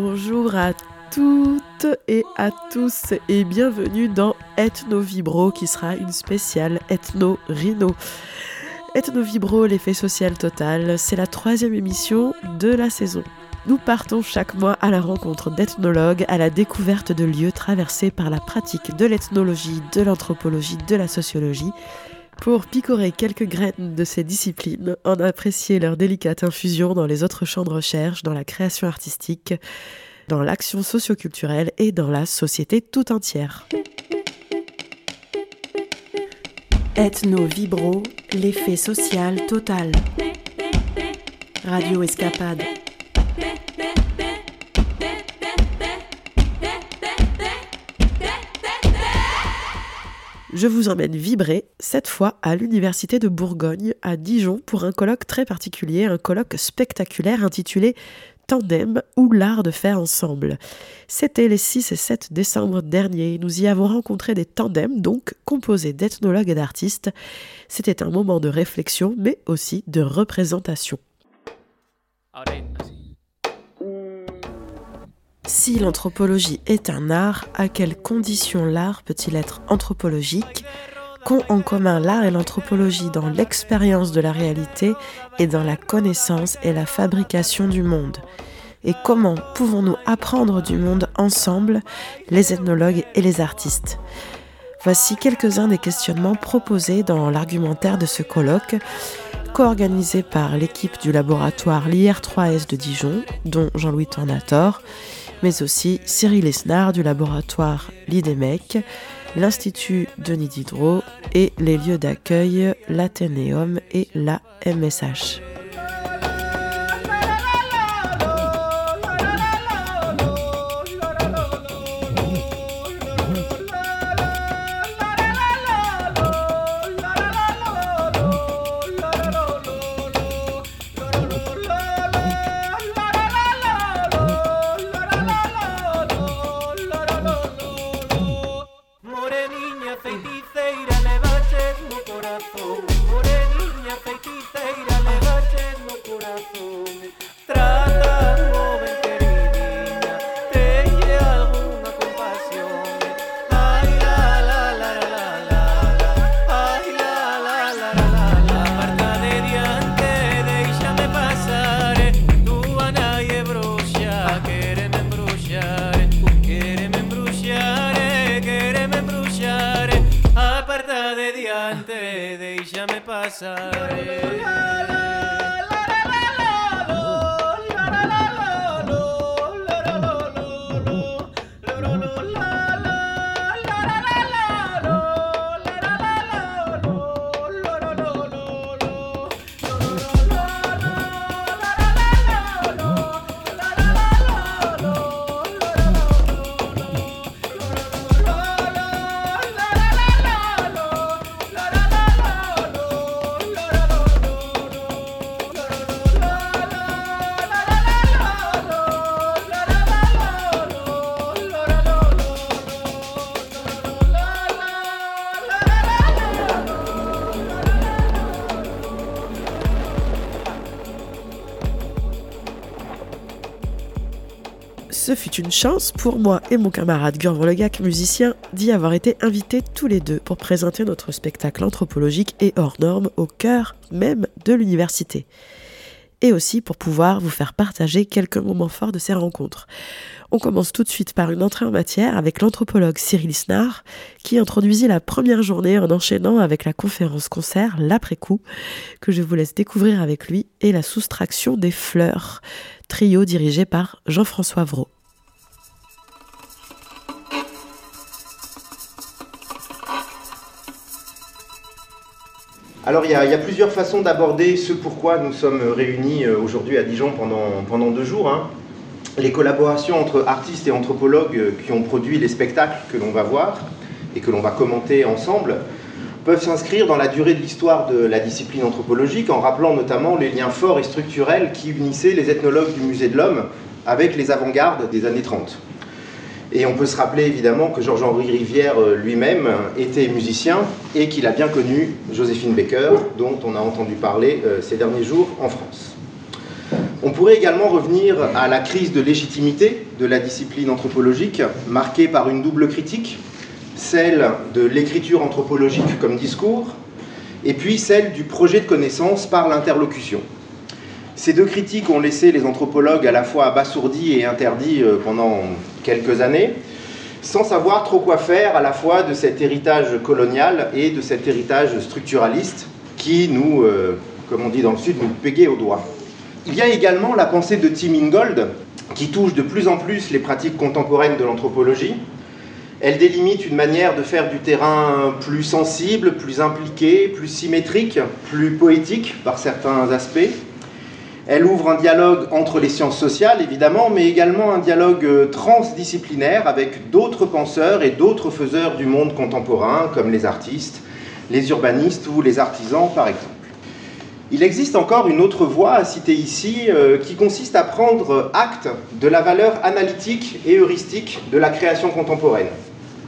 Bonjour à toutes et à tous et bienvenue dans Ethno Vibro qui sera une spéciale Ethno Rhino. Ethno Vibro, l'effet social total, c'est la troisième émission de la saison. Nous partons chaque mois à la rencontre d'ethnologues, à la découverte de lieux traversés par la pratique de l'ethnologie, de l'anthropologie, de la sociologie, pour picorer quelques graines de ces disciplines, en apprécier leur délicate infusion dans les autres champs de recherche, dans la création artistique, dans l'action socioculturelle et dans la société tout entière. Ethno Vibro, l'effet social total. Radio Escapade. Je vous emmène vibrer, cette fois à l'Université de Bourgogne, à Dijon, pour un colloque très particulier, un colloque spectaculaire intitulé Tandem ou l'art de faire ensemble. C'était les 6 et 7 décembre dernier. Nous y avons rencontré des tandems, donc composés d'ethnologues et d'artistes. C'était un moment de réflexion, mais aussi de représentation. Si l'anthropologie est un art, à quelles conditions l'art peut-il être anthropologique? Qu'ont en commun l'art et l'anthropologie dans l'expérience de la réalité et dans la connaissance et la fabrication du monde? Et comment pouvons-nous apprendre du monde ensemble, les ethnologues et les artistes? Voici quelques-uns des questionnements proposés dans l'argumentaire de ce colloque co-organisé par l'équipe du laboratoire LIR3S de Dijon, dont Jean-Louis Tornator, mais aussi Cyril Esnard du laboratoire l'IDEMEC, l'Institut Denis Diderot et les lieux d'accueil l'Athénéum et la MSH. Fut une chance pour moi et mon camarade Gurvan Legac, musicien, d'y avoir été invités tous les deux pour présenter notre spectacle anthropologique et hors norme au cœur même de l'université. Et aussi pour pouvoir vous faire partager quelques moments forts de ces rencontres. On commence tout de suite par une entrée en matière avec l'anthropologue Cyril Snard, qui introduisit la première journée en enchaînant avec la conférence concert L'après-coup, que je vous laisse découvrir avec lui, et la soustraction des fleurs, trio dirigé par Jean-François Vraud. Alors il y, a, plusieurs façons d'aborder ce pourquoi nous sommes réunis euh, aujourd'hui à Dijon pendant, pendant deux jours. Hein. Les collaborations entre artistes et anthropologues euh, qui ont produit les spectacles que l'on va voir et que l'on va commenter ensemble peuvent s'inscrire dans la durée de l'histoire de la discipline anthropologique en rappelant notamment les liens forts et structurels qui unissaient les ethnologues du Musée de l'Homme avec les avant-gardes des années 30. Et on peut se rappeler évidemment que Georges-Henri Rivière euh, lui-même était musicien et qu'il a bien connu Joséphine Baker, dont on a entendu parler euh, ces derniers jours en France. On pourrait également revenir à la crise de légitimité de la discipline anthropologique, marquée par une double critique, celle de l'écriture anthropologique comme discours, et puis celle du projet de connaissance par l'interlocution. Ces deux critiques ont laissé les anthropologues à la fois abasourdis et interdits euh, pendant quelques années, sans savoir trop quoi faire à la fois de cet héritage colonial et de cet héritage structuraliste qui nous, euh, comme on dit dans le Sud, nous pégait au doigt. Il y a également la pensée de Tim Ingold, qui touche de plus en plus les pratiques contemporaines de l'anthropologie. Elle délimite une manière de faire du terrain plus sensible, plus impliqué, plus symétrique, plus poétique par certains aspects. Elle ouvre un dialogue entre les sciences sociales, évidemment, mais également un dialogue transdisciplinaire avec d'autres penseurs et d'autres faiseurs du monde contemporain, comme les artistes, les urbanistes ou les artisans, par exemple. Il existe encore une autre voie à citer ici euh, qui consiste à prendre acte de la valeur analytique et heuristique de la création contemporaine,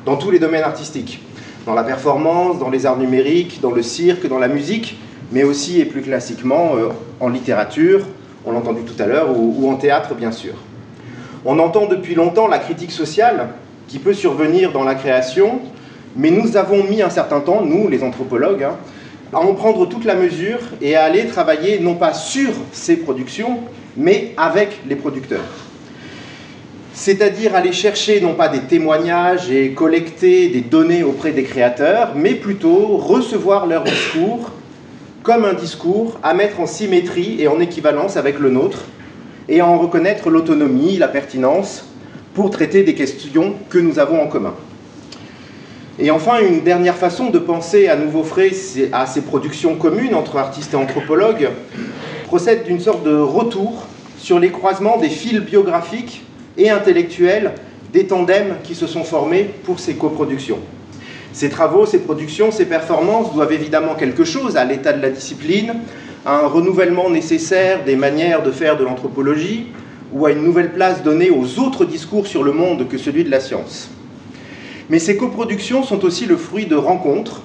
dans tous les domaines artistiques, dans la performance, dans les arts numériques, dans le cirque, dans la musique, mais aussi et plus classiquement euh, en littérature, on l'a entendu tout à l'heure, ou, en théâtre bien sûr. On entend depuis longtemps la critique sociale qui peut survenir dans la création, mais nous avons mis un certain temps, nous les anthropologues, hein, à en prendre toute la mesure et à aller travailler non pas sur ces productions, mais avec les producteurs. C'est-à-dire aller chercher non pas des témoignages et collecter des données auprès des créateurs, mais plutôt recevoir leur discours comme un discours à mettre en symétrie et en équivalence avec le nôtre, et à en reconnaître l'autonomie, la pertinence, pour traiter des questions que nous avons en commun. Et enfin, une dernière façon de penser à nouveau frais à ces productions communes entre artistes et anthropologues procède d'une sorte de retour sur les croisements des fils biographiques et intellectuels des tandems qui se sont formés pour ces coproductions. Ces travaux, ces productions, ces performances doivent évidemment quelque chose à l'état de la discipline, à un renouvellement nécessaire des manières de faire de l'anthropologie ou à une nouvelle place donnée aux autres discours sur le monde que celui de la science. Mais ces coproductions sont aussi le fruit de rencontres,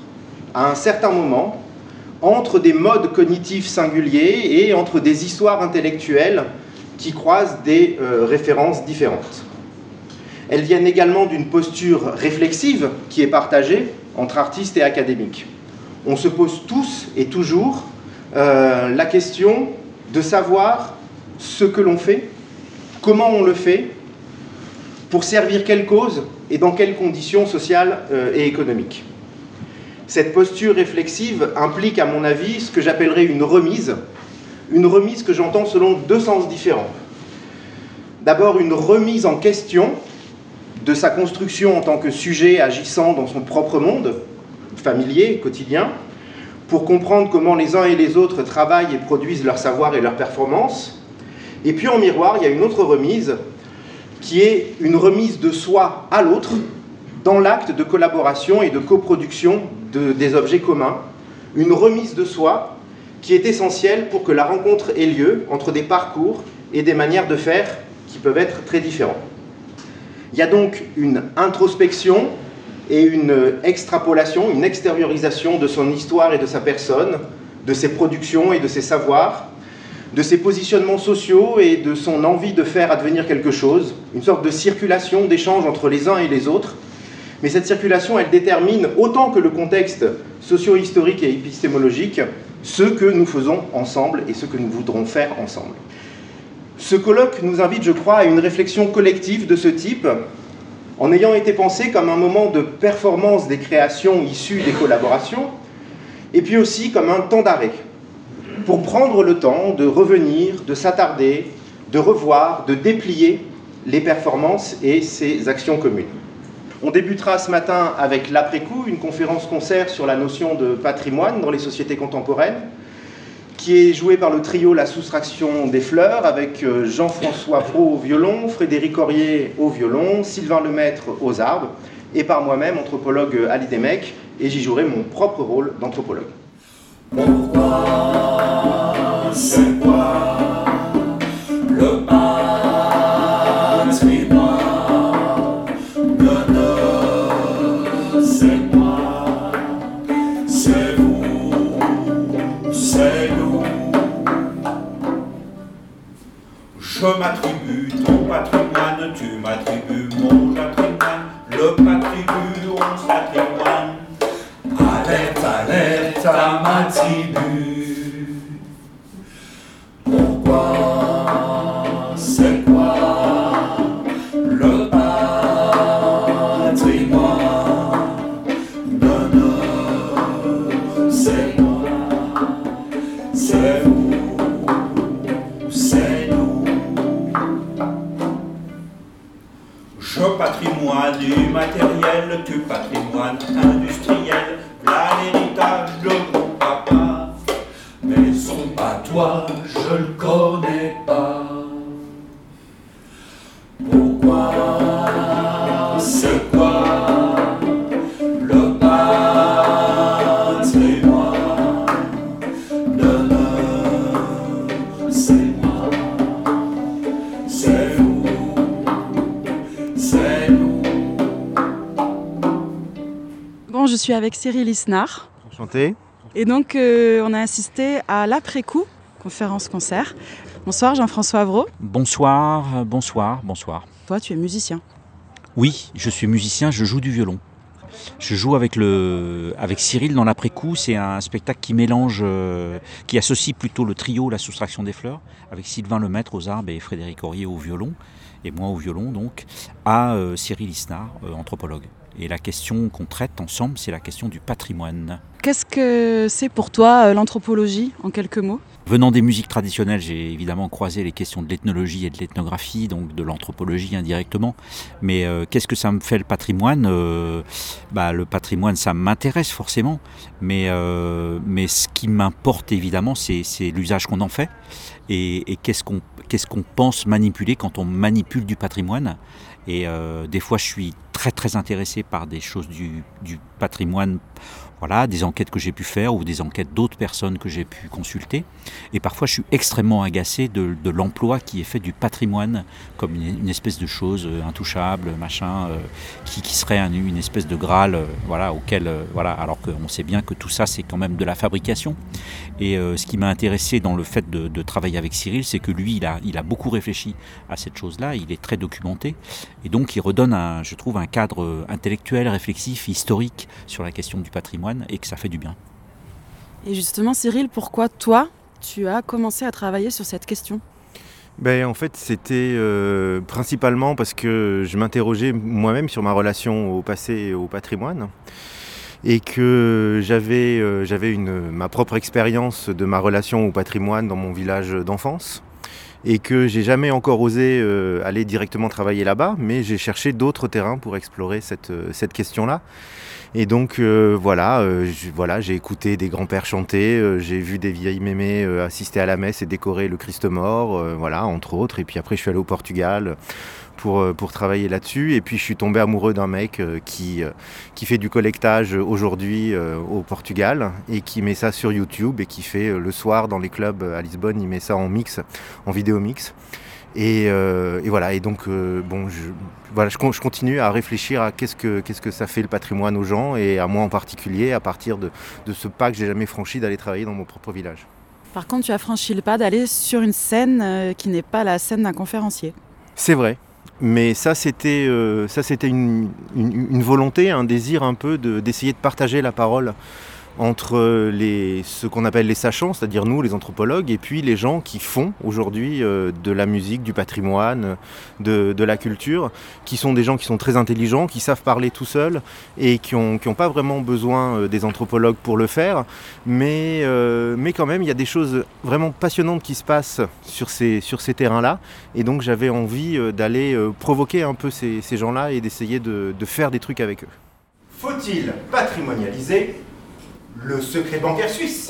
à un certain moment, entre des modes cognitifs singuliers et entre des histoires intellectuelles qui croisent des euh, références différentes. Elles viennent également d'une posture réflexive qui est partagée entre artistes et académiques. On se pose tous et toujours euh, la question de savoir ce que l'on fait, comment on le fait, pour servir quelle cause et dans quelles conditions sociales euh, et économiques. Cette posture réflexive implique, à mon avis, ce que j'appellerais une remise, une remise que j'entends selon deux sens différents. D'abord, une remise en question de sa construction en tant que sujet agissant dans son propre monde, familier, quotidien, pour comprendre comment les uns et les autres travaillent et produisent leur savoir et leur performance. Et puis en miroir, il y a une autre remise qui est une remise de soi à l'autre dans l'acte de collaboration et de coproduction de, des objets communs, une remise de soi qui est essentielle pour que la rencontre ait lieu entre des parcours et des manières de faire qui peuvent être très différents. Il y a donc une introspection et une extrapolation, une extériorisation de son histoire et de sa personne, de ses productions et de ses savoirs, de ses positionnements sociaux et de son envie de faire advenir quelque chose, une sorte de circulation, d'échange entre les uns et les autres. Mais cette circulation, elle détermine, autant que le contexte socio-historique et épistémologique, ce que nous faisons ensemble et ce que nous voudrons faire ensemble. Ce colloque nous invite, je crois, à une réflexion collective de ce type, en ayant été pensé comme un moment de performance des créations issues des collaborations, et puis aussi comme un temps d'arrêt, pour prendre le temps de revenir, de s'attarder, de revoir, de déplier les performances et ces actions communes. On débutera ce matin avec l'après-coup, une conférence-concert sur la notion de patrimoine dans les sociétés contemporaines, qui est jouée par le trio La Soustraction des Fleurs, avec euh, Jean-François Fro au violon, Frédéric Aurier au violon, Sylvain Lemaître aux arbres, et par moi-même, anthropologue Ali Demek, et j'y jouerai mon propre rôle d'anthropologue. Pourquoi c'est m'attribues ton patrimoine, tu m'attribues mon patrimoine, le patrimoine, on s'attrimoine. Alerte, alerte à ma. Patrimoine immatériel, tu patrimoine industriel, là l'héritage de mon papa. Mais son patois, je le connais je suis avec Cyril Isnard. Enchanté. Et donc, euh, on a assisté à l'après-coup, conférence-concert. Bonsoir Jean-François Avraud. Bonsoir, euh, bonsoir, bonsoir. Toi, tu es musicien. Oui, je suis musicien, je joue du violon. Je joue avec, le, avec Cyril dans l'après-coup. C'est un spectacle qui mélange, euh, qui associe plutôt le trio La soustraction des fleurs, avec Sylvain Lemaître aux arbres et Frédéric Aurier au violon, et moi au violon donc, à euh, Cyril Isnard, euh, anthropologue. Et la question qu'on traite ensemble, c'est la question du patrimoine. Qu'est-ce que c'est pour toi euh, l'anthropologie, en quelques mots? Venant des musiques traditionnelles, j'ai évidemment croisé les questions de l'ethnologie et de l'ethnographie, donc de l'anthropologie indirectement. Mais euh, qu'est-ce que ça me fait le patrimoine? Euh, bah, Le patrimoine, ça m'intéresse forcément. Mais, euh, mais ce qui m'importe évidemment, c'est l'usage qu'on en fait. Et, et qu'est-ce qu'on qu'est-ce qu'on pense manipuler quand on manipule du patrimoine? Et euh, des fois, je suis très très intéressé par des choses du, du patrimoine voilà, des enquêtes que j'ai pu faire ou des enquêtes d'autres personnes que j'ai pu consulter. Et parfois, je suis extrêmement agacé de, de l'emploi qui est fait du patrimoine comme une, espèce de chose euh, intouchable, machin, euh, qui, qui serait un- une espèce de graal, euh, voilà, auquel, voilà, alors qu'on sait bien que tout ça, c'est quand même de la fabrication. Et ce qui m'a intéressé dans le fait de, travailler avec Cyril, c'est que lui, il a, il a beaucoup réfléchi à cette chose-là, il est très documenté, et donc il redonne, un, je trouve, un cadre intellectuel, réflexif, historique sur la question du patrimoine, et que ça fait du bien. Et justement, Cyril, pourquoi toi, tu as commencé à travailler sur cette question? Ben, en fait, c'était euh, principalement parce que je m'interrogeais moi-même sur ma relation au passé et au patrimoine. Et que j'avais euh, j'avais une ma propre expérience de ma relation au patrimoine dans mon village d'enfance. Et que j'ai jamais encore osé euh, aller directement travailler là-bas, mais j'ai cherché d'autres terrains pour explorer cette, cette question-là. Et donc euh, voilà, euh, voilà, j'ai écouté des grands-pères chanter, euh, j'ai vu des vieilles mémés assister à la messe et décorer le Christ mort, voilà, entre autres. Et puis après, je suis allé au Portugal pour, pour travailler là-dessus. Et puis je suis tombé amoureux d'un mec qui, qui fait du collectage aujourd'hui au Portugal et qui met ça sur YouTube et qui fait le soir dans les clubs à Lisbonne, il met ça en mix, en vidéo mix. Et, euh, et voilà, et donc euh, bon, je, voilà, je, con- je continue à réfléchir à qu'est-ce que, qu'est-ce que ça fait le patrimoine aux gens et à moi en particulier à partir de, de ce pas que j'ai jamais franchi d'aller travailler dans mon propre village. Par contre, tu as franchi le pas d'aller sur une scène euh, qui n'est pas la scène d'un conférencier. C'est vrai. Mais ça, c'était euh, ça, c'était une, une- une volonté, un désir un peu de- d'essayer de, partager la parole entre les, ce qu'on appelle les sachants, c'est-à-dire nous, les anthropologues, et puis les gens qui font aujourd'hui euh, de la musique, du patrimoine, de, la culture, qui sont des gens qui sont très intelligents, qui savent parler tout seuls et qui n'ont qui pas vraiment besoin euh, des anthropologues pour le faire. Mais, euh, mais quand même, il y a des choses vraiment passionnantes qui se passent sur ces, terrains-là. Et donc j'avais envie d'aller provoquer un peu ces, gens-là et d'essayer de, de faire des trucs avec eux. Faut-il patrimonialiser le secret bancaire suisse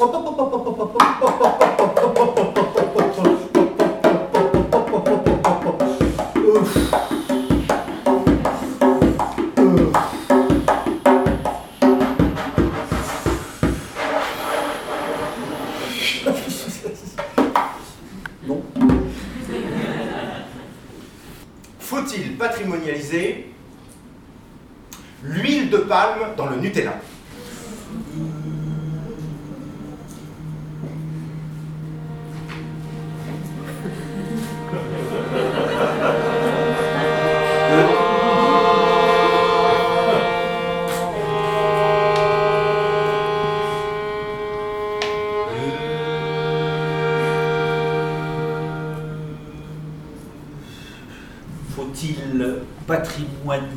Faut-il patrimonialiser l'huile de palme dans le Nutella patrimoine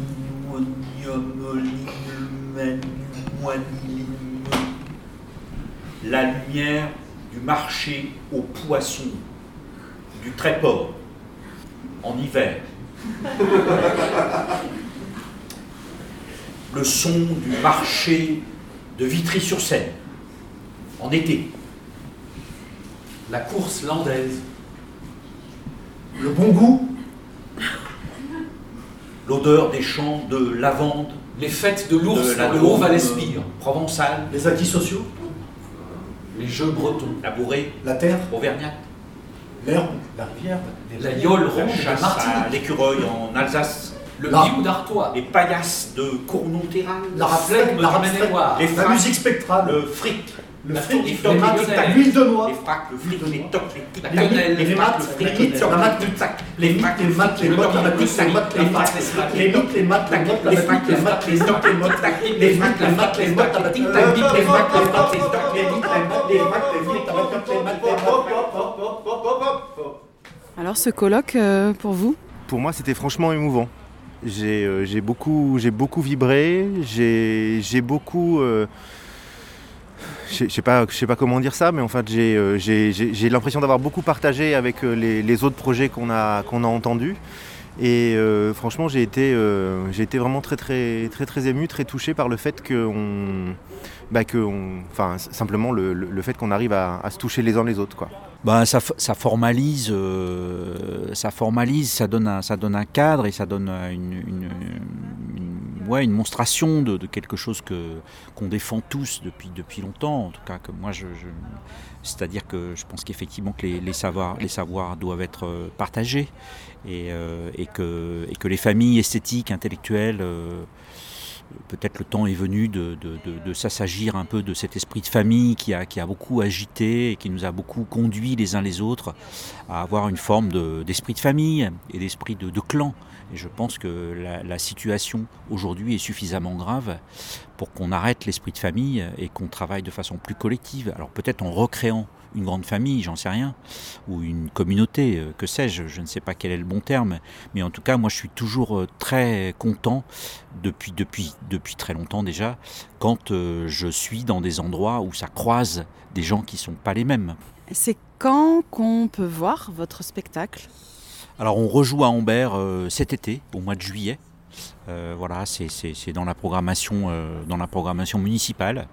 la lumière du marché aux poissons, du tréport, en hiver. Le son du marché de Vitry-sur-Seine, en été. La course landaise. Le bon goût. L'odeur des champs de lavande. Les fêtes de l'ours la dans le Haut-Val-Espire. Provençal. Les acquis sociaux. Les jeux bretons. La bourrée. La terre. Auvergnat. L'herbe. La rivière. La yole rouge à Martinique. L'écureuil en Alsace. Le biou d'Artois. Les paillasses de Cournon-Terral. La raflègue, la Les La musique spectrale. Le fric. Le fric, le l'huile de noix. Les fracs, le fric, les tocs, les les les maths, les mythes, le la maths, les mythes, les maths, les la maths, les maths, les maths, les les maths, les la maths, les maths, les les mottes, les les maths, les la maths, les les maths, les maths, les maths, les mythes, les maths, les maths, les mythes, la maths, les maths, les maths. Alors ce colloque, euh, pour vous Pour moi, c'était franchement émouvant. J'ai euh, j'ai beaucoup, j'ai beaucoup vibré, j'ai j'ai beaucoup... je ne sais sais pas comment dire ça, mais en fait, j'ai euh, l'impression d'avoir beaucoup partagé avec euh, les, autres projets qu'on a, qu'on a entendus. Et euh, franchement, j'ai été, euh, été vraiment très, très, très, très ému, très touché par le fait que, on, bah, enfin, simplement le, le- fait qu'on arrive à, se toucher les uns les autres, quoi. Ben, ça, ça formalise, euh, ça formalise, ça donne un, ça donne un cadre et ça donne une- ouais, une monstration de, quelque chose que qu'on défend tous depuis depuis longtemps. En tout cas, que moi, je, c'est-à-dire que je pense qu'effectivement que les, les savoirs, les savoirs doivent être euh, partagés et, euh, et que et que les familles esthétiques, intellectuelles euh, peut-être le temps est venu de, de- de- s'assagir un peu de cet esprit de famille qui a, beaucoup agité et qui nous a beaucoup conduit les uns les autres à avoir une forme de- d'esprit de, famille et d'esprit de, clan. Et je pense que la situation aujourd'hui est suffisamment grave pour qu'on arrête l'esprit de famille et qu'on travaille de façon plus collective. Alors peut-être en recréant une grande famille, j'en sais rien, ou une communauté, euh, que sais-je, je ne sais pas quel est le bon terme, mais en tout cas, moi je suis toujours euh, très content depuis, depuis, depuis très longtemps déjà, quand euh, je suis dans des endroits où ça croise des gens qui sont pas les mêmes. C'est quand qu'on peut voir votre spectacle? Alors on rejoue à Ambert euh, cet été, au mois de juillet. Euh, voilà, c'est- dans la programmation, euh, dans la programmation municipale.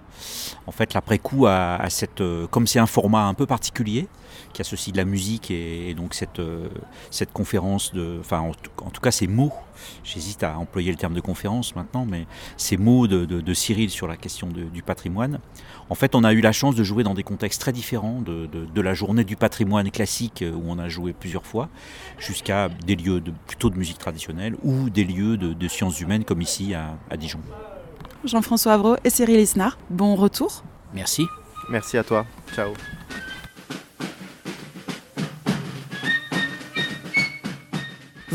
En fait, l'après-coup a cette, euh, comme c'est un format un peu particulier, qui associe de la musique et, et donc cette, euh, cette conférence de, enfin en, tout- en tout cas ces mots. J'hésite à employer le terme de conférence maintenant, mais ces mots de, de- de Cyril sur la question de- du patrimoine. En fait, on a eu la chance de jouer dans des contextes très différents de, de- de la journée du patrimoine classique euh, où on a joué plusieurs fois, jusqu'à des lieux de, plutôt de musique traditionnelle ou des lieux de, de sciences humaines comme ici à, à Dijon. Jean-François Avreau et Cyril Isnard, bon retour. Merci. Merci à toi. Ciao.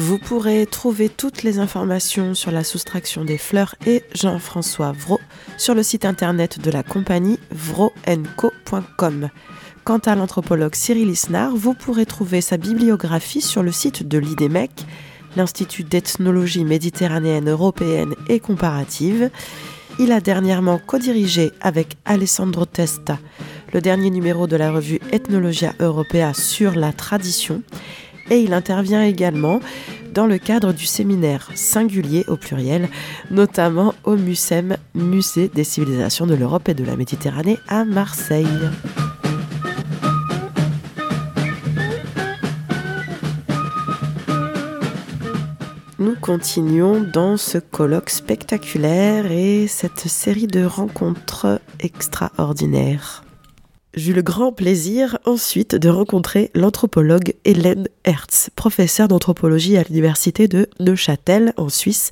Vous pourrez trouver toutes les informations sur la soustraction des fleurs et Jean-François Vro sur le site internet de la compagnie vroenco.com. Quant à l'anthropologue Cyril Isnard, vous pourrez trouver sa bibliographie sur le site de l'IDEMEC, l'Institut d'ethnologie méditerranéenne européenne et comparative. Il a dernièrement co-dirigé avec Alessandro Testa le dernier numéro de la revue Ethnologia Europea sur la tradition et il intervient également dans le cadre du séminaire singulier au pluriel, notamment au MUSEM, Musée des civilisations de l'Europe et de la Méditerranée à Marseille. Nous continuons dans ce colloque spectaculaire et cette série de rencontres extraordinaires. J'eus le grand plaisir ensuite de rencontrer l'anthropologue Hélène Hertz, professeure d'anthropologie à l'université de Neuchâtel en Suisse,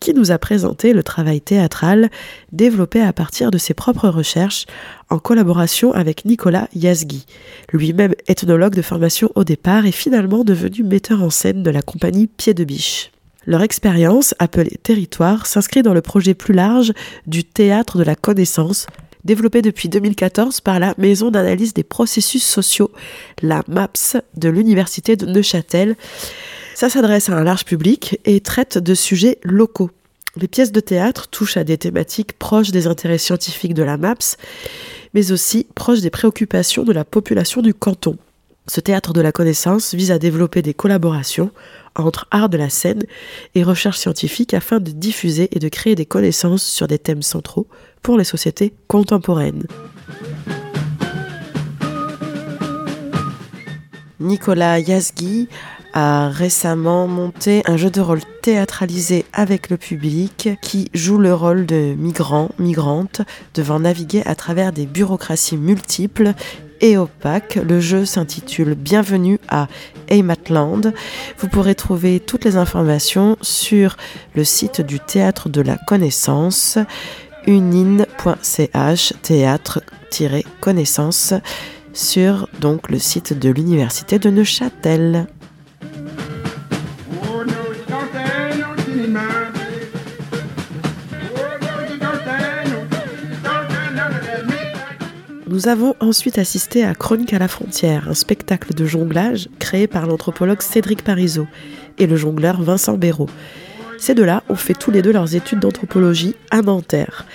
qui nous a présenté le travail théâtral développé à partir de ses propres recherches en collaboration avec Nicolas Yazgi, lui-même ethnologue de formation au départ et finalement devenu metteur en scène de la compagnie Pied de Biche. Leur expérience, appelée Territoire, s'inscrit dans le projet plus large du théâtre de la connaissance, développé depuis 2014 par la Maison d'analyse des processus sociaux, la MAPS, de l'Université de Neuchâtel. Ça s'adresse à un large public et traite de sujets locaux. Les pièces de théâtre touchent à des thématiques proches des intérêts scientifiques de la MAPS, mais aussi proches des préoccupations de la population du canton. Ce théâtre de la connaissance vise à développer des collaborations entre art de la scène et recherche scientifique afin de diffuser et de créer des connaissances sur des thèmes centraux pour les sociétés contemporaines. Nicolas Yazgui a récemment monté un jeu de rôle théâtralisé avec le public qui joue le rôle de migrants, migrantes, devant naviguer à travers des bureaucraties multiples et opaques. Le jeu s'intitule Bienvenue à Heimatland. Vous pourrez trouver toutes les informations sur le site du Théâtre de la Connaissance, unin.ch, théâtre-connaissance, sur donc le site de l'Université de Neuchâtel. Nous avons ensuite assisté à Chronique à la frontière, un spectacle de jonglage créé par l'anthropologue Cédric Parizeau et le jongleur Vincent Béraud. Ces deux-là ont fait tous les deux leurs études d'anthropologie à Nanterre.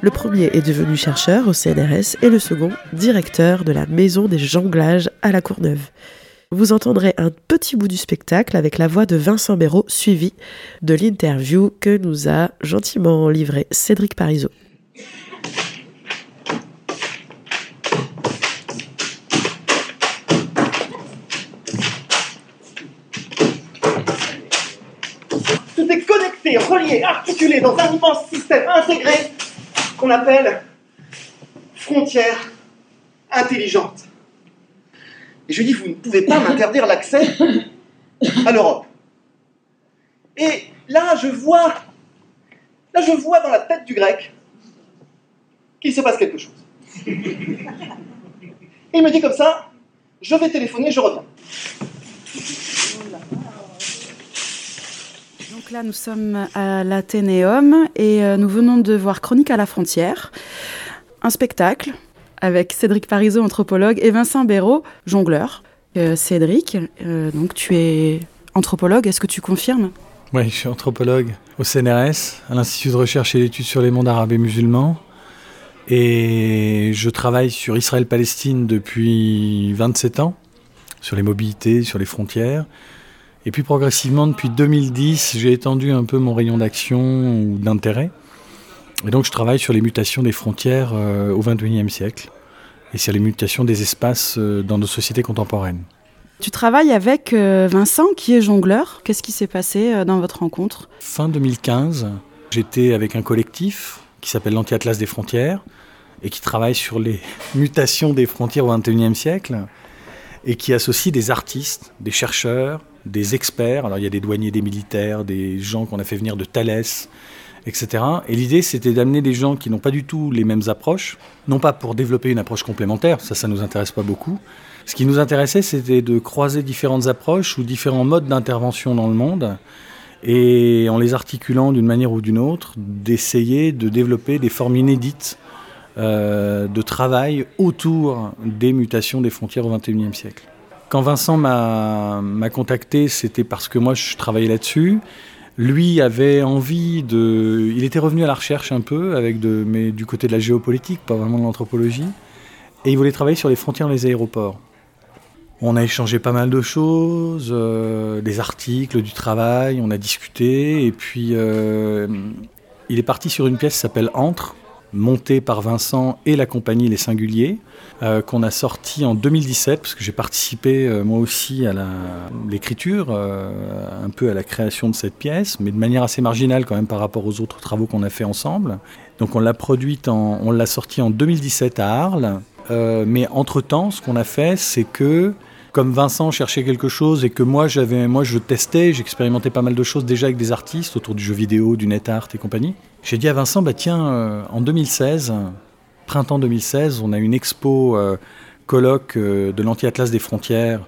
Le premier est devenu chercheur au CNRS et le second directeur de la Maison des Jonglages à la Courneuve. Vous entendrez un petit bout du spectacle avec la voix de Vincent Béraud suivi de l'interview que nous a gentiment livré Cédric Parizeau. Tout est connecté, relié, articulé dans un immense système intégré qu'on appelle frontière intelligente. Et je dis, vous ne pouvez pas m'interdire l'accès à l'Europe. Et là, je vois, là, je vois dans la tête du grec qu'il se passe quelque chose. Et il me dit comme ça, je vais téléphoner, je reviens. Donc là, nous sommes à l'Athénéum et euh, nous venons de voir Chronique à la frontière, un spectacle avec Cédric Parizeau, anthropologue, et Vincent Béraud, jongleur. Euh, Cédric, euh, donc tu es anthropologue, est-ce que tu confirmes? Oui, je suis anthropologue au CNRS, à l'Institut de recherche et d'études sur les mondes arabes et musulmans. Et je travaille sur Israël-Palestine depuis 27 ans, sur les mobilités, sur les frontières. Et puis progressivement, depuis 2010, j'ai étendu un peu mon rayon d'action ou d'intérêt. Et donc je travaille sur les mutations des frontières euh, au XXIe siècle et sur les mutations des espaces euh, dans nos sociétés contemporaines. Tu travailles avec euh, Vincent qui est jongleur. Qu'est-ce qui s'est passé dans votre rencontre? Fin 2015, j'étais avec un collectif qui s'appelle l'Anti-Atlas des frontières et qui travaille sur les mutations des frontières au XXIe siècle et qui associe des artistes, des chercheurs, des experts. Alors il y a des douaniers, des militaires, des gens qu'on a fait venir de Thalès, etc. Et l'idée, c'était d'amener des gens qui n'ont pas du tout les mêmes approches, non pas pour développer une approche complémentaire, ça, ça nous intéresse pas beaucoup. Ce qui nous intéressait, c'était de croiser différentes approches ou différents modes d'intervention dans le monde, et en les articulant d'une manière ou d'une autre, d'essayer de développer des formes inédites euh, de travail autour des mutations des frontières au XXIe siècle. Quand Vincent m'a contacté, c'était parce que moi je travaillais là-dessus. Lui avait envie de. Il était revenu à la recherche un peu, avec de, mais du côté de la géopolitique, pas vraiment de l'anthropologie. Et il voulait travailler sur les frontières des aéroports. On a échangé pas mal de choses, euh, des articles, du travail, on a discuté. Et puis, euh, il est parti sur une pièce qui s'appelle Entre, montée par Vincent et la compagnie Les Singuliers, euh, qu'on a sorti en 2017, parce que j'ai participé euh, moi aussi à l'écriture, euh, un peu à la création de cette pièce, mais de manière assez marginale quand même par rapport aux autres travaux qu'on a fait ensemble. Donc on l'a produite, en- on l'a sortie en 2017 à Arles, mais entre-temps, ce qu'on a fait, c'est que comme Vincent cherchait quelque chose et que moi j'avais moi je testais, j'expérimentais pas mal de choses déjà avec des artistes autour du jeu vidéo, du net art et compagnie. J'ai dit à Vincent bah tiens en 2016, printemps 2016, on a une expo euh, colloque euh, de l'anti-atlas des frontières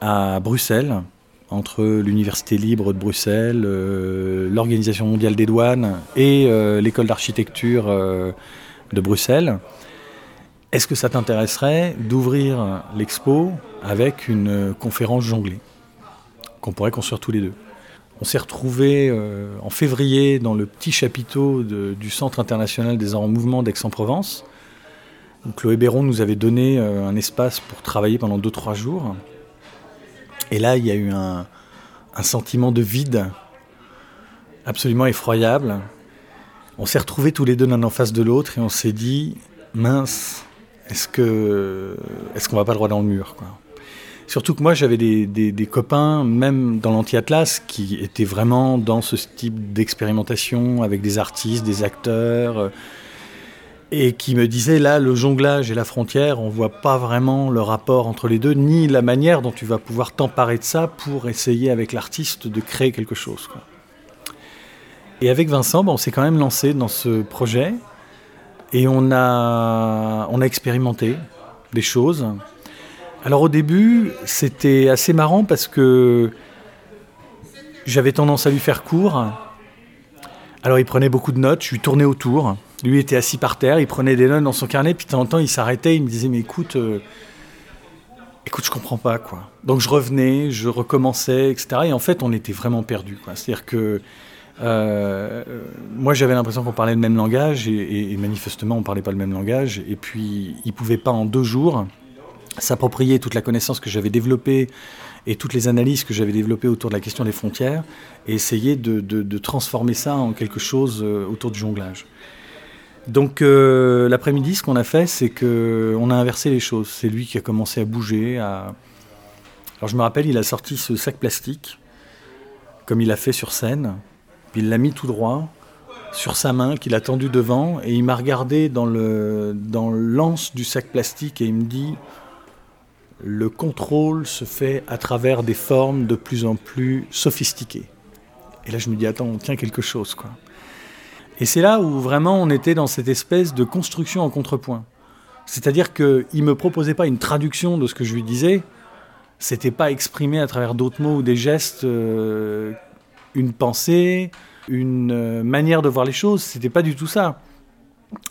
à Bruxelles entre l'Université libre de Bruxelles, euh, l'Organisation mondiale des douanes et l'école d'architecture de Bruxelles. Est-ce que ça t'intéresserait d'ouvrir l'expo avec une conférence jonglée qu'on pourrait construire tous les deux? On s'est retrouvés euh, en février dans le petit chapiteau du Centre international des arts en mouvement d'Aix-en-Provence. Chloé Béron nous avait donné euh, un espace pour travailler pendant 2-3 jours. Et là, il y a eu un, sentiment de vide absolument effroyable. On s'est retrouvés tous les deux l'un en face de l'autre et on s'est dit mince, est-ce que est-ce va pas droit dans le mur. Surtout que moi j'avais des, copains, même dans l'anti-atlas, qui étaient vraiment dans ce type d'expérimentation avec des artistes, des acteurs, euh, et qui me disaient là le jonglage et la frontière, on voit pas vraiment le rapport entre les deux, ni la manière dont tu vas pouvoir t'emparer de ça pour essayer avec l'artiste de créer quelque chose. Et avec Vincent, ben, on s'est quand même lancé dans ce projet et on a expérimenté des choses. Alors au début, c'était assez marrant parce que j'avais tendance à lui faire court. Alors il prenait beaucoup de notes, je lui tournais autour. Lui était assis par terre, il prenait des notes dans son carnet, puis de temps en temps il s'arrêtait, il me disait mais écoute, euh, écoute je comprends pas quoi. Donc je revenais, je recommençais, etc. Et en fait on était vraiment perdus. C'est-à-dire que euh, moi, j'avais l'impression qu'on parlait le même langage et manifestement, on parlait pas le même langage. Et puis, il pouvait pas en deux jours s'approprier toute la connaissance que j'avais développée et toutes les analyses que j'avais développées autour de la question des frontières et essayer de, de- transformer ça en quelque chose euh, autour du jonglage. Donc euh, l'après-midi, ce qu'on a fait, c'est que on a inversé les choses. C'est lui qui a commencé à bouger. Alors je me rappelle, il a sorti ce sac plastique, comme il a fait sur scène, puis il l'a mis tout droit sur sa main qu'il a tendu devant, et il m'a regardé dans le dans l'anse du sac plastique et il me dit le contrôle se fait à travers des formes de plus en plus sophistiquées. Et là, je me dis, attends, on tient quelque chose, quoi. Et c'est là où vraiment on était dans cette espèce de construction en contrepoint. C'est-à-dire qu'il ne me proposait pas une traduction de ce que je lui disais, c'était pas exprimé à travers d'autres mots ou des gestes, euh, une pensée, une euh, manière de voir les choses, c'était pas du tout ça.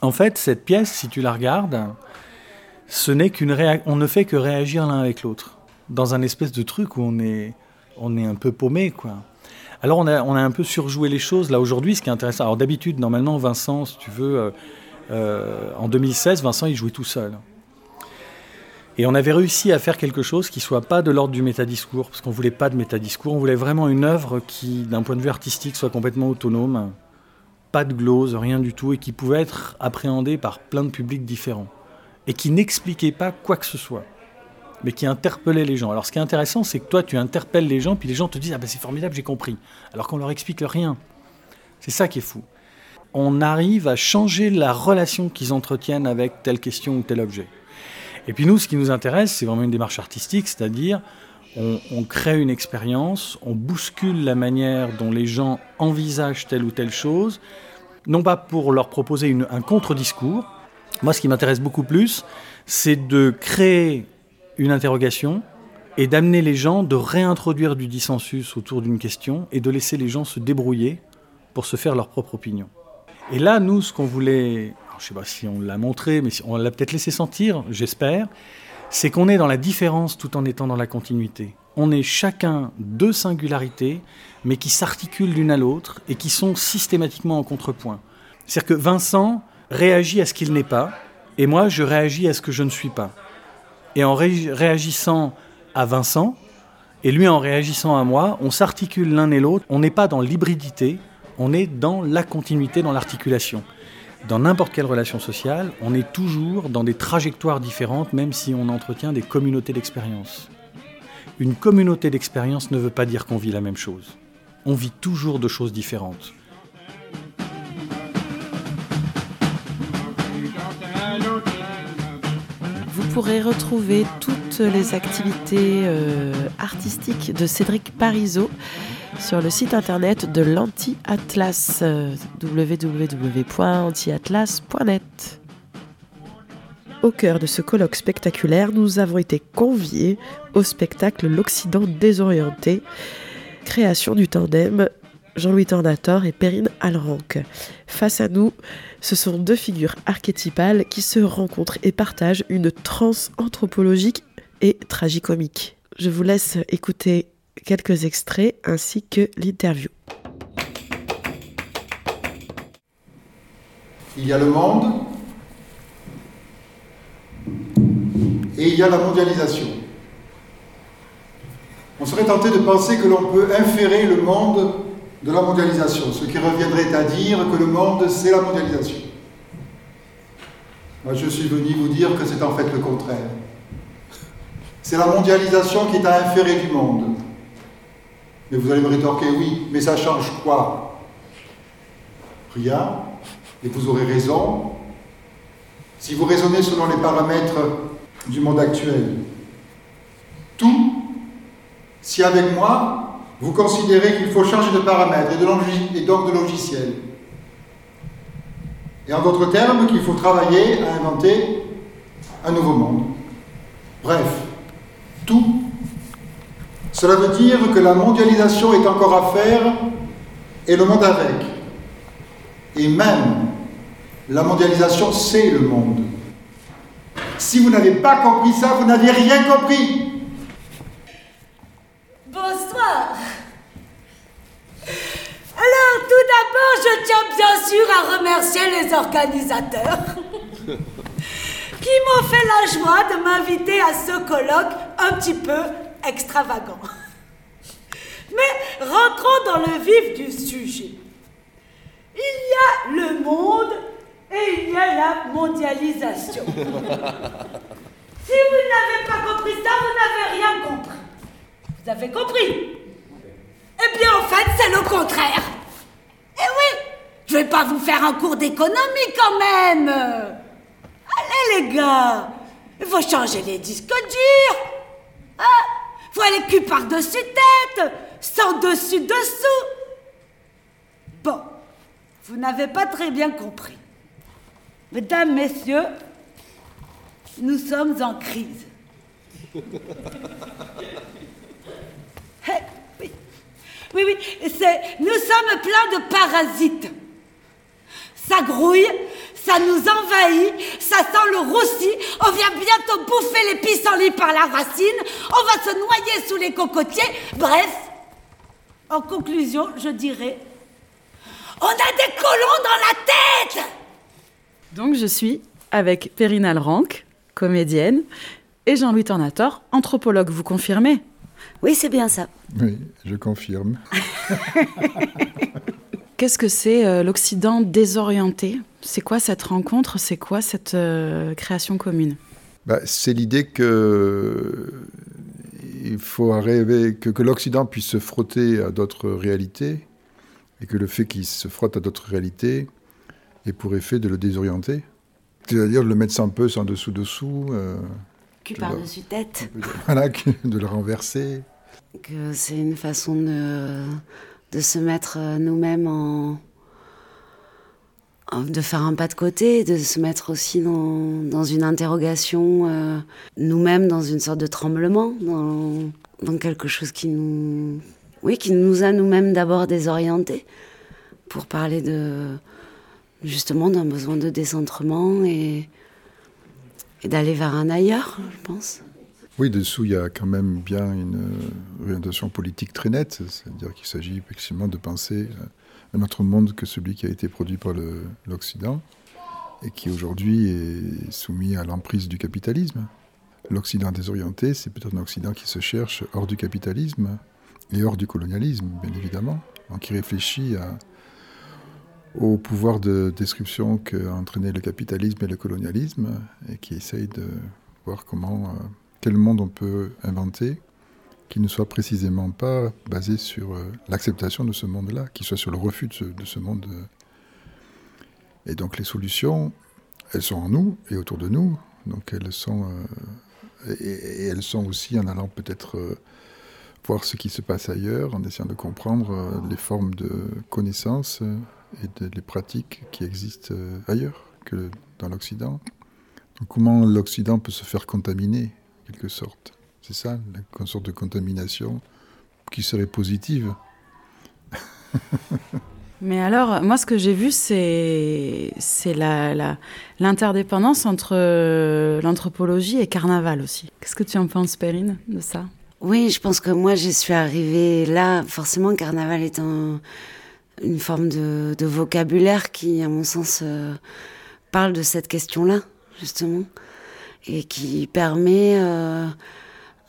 En fait, cette pièce, si tu la regardes, ce n'est qu'une on ne fait que réagir l'un avec l'autre dans un espèce de truc où on est on est un peu paumé quoi. Alors on a, on a un peu surjoué les choses là aujourd'hui, ce qui est intéressant. Alors d'habitude normalement Vincent, si tu veux, euh, euh, en 2016 Vincent il jouait tout seul. Et on avait réussi à faire quelque chose qui soit pas de l'ordre du métadiscours, parce qu'on voulait pas de métadiscours, on voulait vraiment une œuvre qui, d'un point de vue artistique, soit complètement autonome, pas de glose, rien du tout, et qui pouvait être appréhendée par plein de publics différents et qui n'expliquait pas quoi que ce soit, mais qui interpellait les gens. Alors ce qui est intéressant, c'est que toi, tu interpelles les gens, puis les gens te disent Ah ben c'est formidable, j'ai compris, alors qu'on leur explique rien. C'est ça qui est fou. On arrive à changer la relation qu'ils entretiennent avec telle question ou tel objet. Et puis nous, ce qui nous intéresse, c'est vraiment une démarche artistique, c'est-à-dire on, crée une expérience, on bouscule la manière dont les gens envisagent telle ou telle chose, non pas pour leur proposer un contre-discours, moi, ce qui m'intéresse beaucoup plus, c'est de créer une interrogation et d'amener les gens, de réintroduire du dissensus autour d'une question et de laisser les gens se débrouiller pour se faire leur propre opinion. Et là, nous, ce qu'on voulait, je ne sais pas si on l'a montré, mais on l'a peut-être laissé sentir, j'espère, c'est qu'on est dans la différence tout en étant dans la continuité. On est chacun deux singularités, mais qui s'articulent l'une à l'autre et qui sont systématiquement en contrepoint. C'est-à-dire que Vincent réagit à ce qu'il n'est pas, et moi, je réagis à ce que je ne suis pas. Et en ré- réagissant à Vincent, et lui en réagissant à moi, on s'articule l'un et l'autre. On n'est pas dans l'hybridité, on est dans la continuité, dans l'articulation. Dans n'importe quelle relation sociale, on est toujours dans des trajectoires différentes, même si on entretient des communautés d'expérience. Une communauté d'expérience ne veut pas dire qu'on vit la même chose. On vit toujours de choses différentes. Pourrez retrouver toutes les activités euh, artistiques de Cédric Parizeau sur le site internet de l'Anti-Atlas, www.antiatlas.net. Au cœur de ce colloque spectaculaire, nous avons été conviés au spectacle L'Occident désorienté, création du tandem Jean-Louis Tornator et Perrine Alranc. Face à nous, ce sont deux figures archétypales qui se rencontrent et partagent une transe anthropologique et tragicomique. Je vous laisse écouter quelques extraits ainsi que l'interview. Il y a le monde et il y a la mondialisation. On serait tenté de penser que l'on peut inférer le monde de la mondialisation, ce qui reviendrait à dire que le monde, c'est la mondialisation. Moi, je suis venu vous dire que c'est en fait le contraire. C'est la mondialisation qui est à inférer du monde. Mais vous allez me rétorquer, oui, mais ça change quoi? Rien. Et vous aurez raison. Si vous raisonnez selon les paramètres du monde actuel, tout, si avec moi, vous considérez qu'il faut changer de paramètres et, donc de logiciel, et en d'autres termes, qu'il faut travailler à inventer un nouveau monde. Bref, tout. Cela veut dire que la mondialisation est encore à faire et le monde avec. Et même, la mondialisation, c'est le monde. Si vous n'avez pas compris ça, vous n'avez rien compris. Bonsoir. Alors, tout d'abord, je tiens bien sûr à remercier les organisateurs qui m'ont fait la joie de m'inviter à ce colloque un petit peu extravagant. Mais rentrons dans le vif du sujet. Il y a le monde et il y a la mondialisation. si vous n'avez pas compris ça, vous n'avez rien compris. Vous avez compris? Eh bien, en fait, c'est le contraire. Eh oui, je vais pas vous faire un cours d'économie quand même. Allez, les gars, il faut changer les disques durs. Hein? Faut aller cul par-dessus tête, sans dessus-dessous. Bon, vous n'avez pas très bien compris. Mesdames, messieurs, nous sommes en crise. oui, oui, oui, c'est, nous sommes pleins de parasites. Ça grouille, ça nous envahit, ça sent le roussi, on vient bientôt bouffer les pissenlits par la racine, on va se noyer sous les cocotiers, bref, en conclusion, je dirais, on a des colons dans la tête. Donc je suis avec Perrine Rank, comédienne, et Jean-Louis Tornator, anthropologue, vous confirmez? Oui, c'est bien ça. Oui, je confirme. Qu'est-ce que c'est euh, l'Occident désorienté? C'est quoi cette rencontre? C'est quoi cette euh, création commune? Bah, C'est l'idée que il faut rêver que, que l'Occident puisse se frotter à d'autres réalités et que le fait qu'il se frotte à d'autres réalités ait pour effet de le désorienter. C'est-à-dire de le mettre sans peu, sans dessous-dessous. Euh, Cul par-dessus tête. Voilà, de le renverser. Que c'est une façon de de se mettre euh, nous-mêmes en, de faire un pas de côté, de se mettre aussi dans, dans une interrogation, euh, nous-mêmes dans une sorte de tremblement, dans, dans, quelque chose qui nous, oui, qui nous a nous-mêmes d'abord désorientés, pour parler de justement d'un besoin de décentrement et, d'aller vers un ailleurs, je pense. Oui, dessous, il y a quand même bien une euh, orientation politique très nette, c'est-à-dire qu'il s'agit effectivement de penser un autre monde que celui qui a été produit par l'Occident et qui aujourd'hui est soumis à l'emprise du capitalisme. L'Occident désorienté, c'est peut-être un Occident qui se cherche hors du capitalisme et hors du colonialisme, bien évidemment, donc qui réfléchit au pouvoir de description qu'a entraîné le capitalisme et le colonialisme et qui essaye de voir comment... Euh, quel monde on peut inventer qui ne soit précisément pas basé sur euh, l'acceptation de ce monde-là, qui soit sur le refus de ce, monde. Euh. Et donc les solutions, elles sont en nous et autour de nous. Donc elles sont euh, et, elles sont aussi en allant peut-être voir ce qui se passe ailleurs, en essayant de comprendre les formes de connaissances et les pratiques qui existent ailleurs que dans l'Occident. comment l'Occident peut se faire contaminer quelque sorte? C'est ça, une sorte de contamination qui serait positive. Mais alors, moi, ce que j'ai vu, c'est l'interdépendance la, entre euh, l'anthropologie et carnaval aussi. Qu'est-ce que tu en penses, Perrine, de ça? Oui, je pense que moi, je suis arrivée là, forcément, carnaval étant une forme de, vocabulaire qui, à mon sens, euh, parle de cette question-là, justement, et qui permet euh,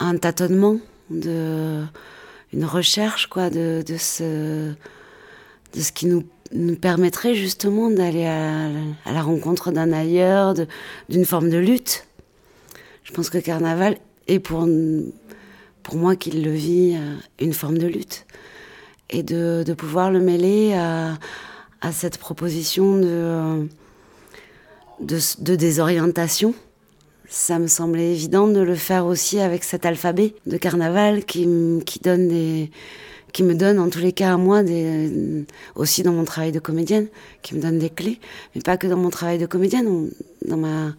un tâtonnement, de, une recherche, quoi, de, de, ce, de ce qui nous, nous permettrait justement d'aller à, la rencontre d'un ailleurs, d'une forme de lutte. Je pense que carnaval est pour, pour moi qui le vis euh, une forme de lutte et de, pouvoir le mêler à, cette proposition de, désorientation. Ça me semblait évident de le faire aussi avec cet alphabet de carnaval qui, qui donne qui me donne en tous les cas à moi aussi dans mon travail de comédienne qui me donne des clés mais pas que dans mon travail de comédienne dans ma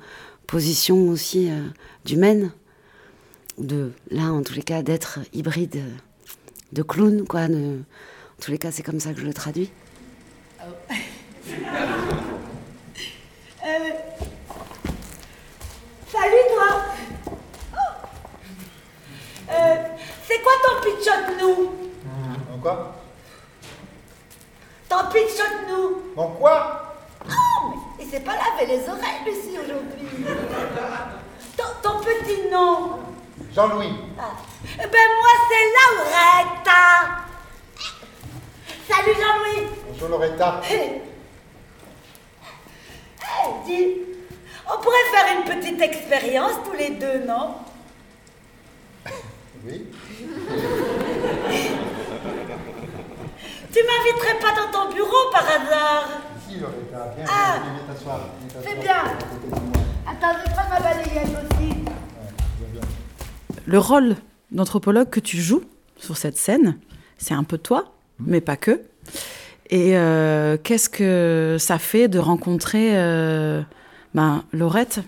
position aussi euh, d'humaine là en tous les cas d'être hybride de clown quoi de, en tous les cas c'est comme ça que je le traduis Euh, Salut toi Oh. Euh, C'est quoi ton pitch nous? En quoi? Ton pitch nous En quoi? Oh, mais il s'est pas lavé les oreilles, Lucie, aujourd'hui. Ton, ton petit nom Jean-Louis. Ah. Eh ben, moi, c'est Lauretta. Salut, Jean-Louis. Bonjour Loretta. Hé, Hey, dis, on pourrait faire une petite expérience tous les deux, non? Oui. Tu m'inviterais pas dans ton bureau par hasard? Si Loretta, viens, Ah. viens, viens t'asseoir. C'est bien. Attends, je vais prendre ma balayette aussi. Le rôle d'anthropologue que tu joues sur cette scène, c'est un peu toi, mais pas que. Et euh, qu'est-ce que ça fait de rencontrer euh, ben, Laurette,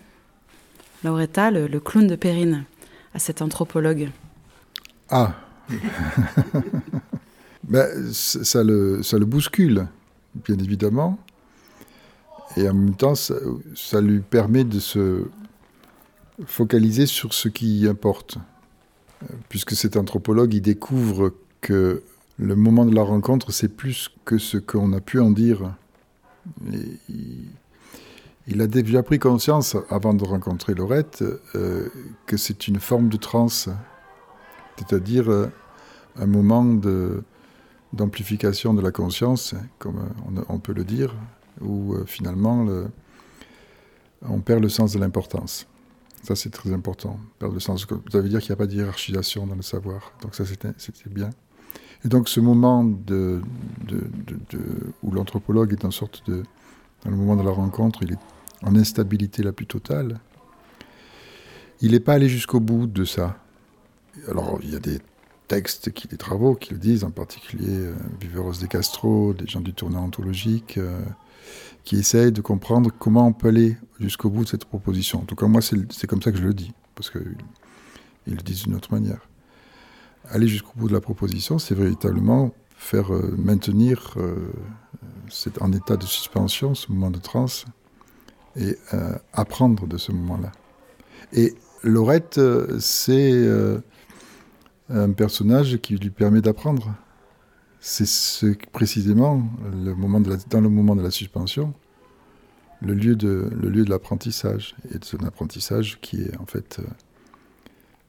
Lauretta, le, le clown de Perrine, à cet anthropologue? Ah ben, ça, le, ça le bouscule, bien évidemment. Et en même temps, ça, ça lui permet de se focaliser sur ce qui importe. Puisque cet anthropologue, il découvre que le moment de la rencontre, c'est plus que ce qu'on a pu en dire. Il, a déjà pris conscience, avant de rencontrer Laurette, euh, que c'est une forme de transe c'est-à-dire euh, un moment d'amplification de, la conscience, comme on, peut le dire, où euh, finalement le- on perd le sens de l'importance. Ça, c'est très important. Perdre le sens. Ça veut dire qu'il n'y a pas de hiérarchisation dans le savoir. Donc ça, c'était bien. Et donc ce moment où l'anthropologue est en sorte de... Dans le moment de la rencontre, il est en instabilité la plus totale. Il n'est pas allé jusqu'au bout de ça. Alors, il y a des textes, qui, des travaux qui le disent, en particulier euh, Viveros de Castro, des gens du tournant ontologique, euh, qui essayent de comprendre comment on peut aller jusqu'au bout de cette proposition. En tout cas, moi, c'est comme ça que je le dis, parce qu'ils ils le disent d'une autre manière. Aller jusqu'au bout de la proposition, c'est véritablement faire euh, maintenir euh, en état de suspension ce moment de transe et euh, apprendre de ce moment-là. Et Laurette, c'est un personnage qui lui permet d'apprendre. C'est ce, précisément le moment dans le moment de la suspension, le lieu de, le lieu de l'apprentissage, et de son apprentissage qui est en fait euh,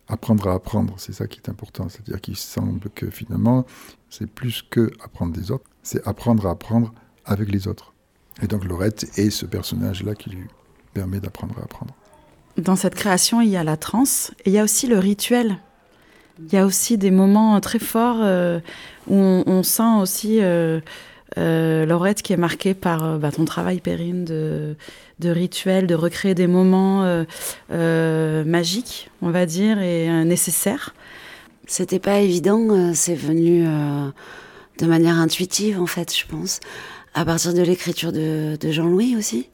apprendre à apprendre, c'est ça qui est important. C'est-à-dire qu'il semble que finalement, c'est plus que apprendre des autres, c'est apprendre à apprendre avec les autres. Et donc Laurette est ce personnage-là qui lui permet d'apprendre à apprendre. Dans cette création, il y a la transe et il y a aussi le rituel. Il y a aussi des moments très forts euh, où on, sent aussi euh, euh, Laurette qui est marquée par bah, ton travail, Perrine, de, de rituel, de recréer des moments magiques, on va dire, et nécessaires. C'était pas évident, c'est venu de manière intuitive en fait, je pense, à partir de l'écriture de, de Jean-Louis aussi,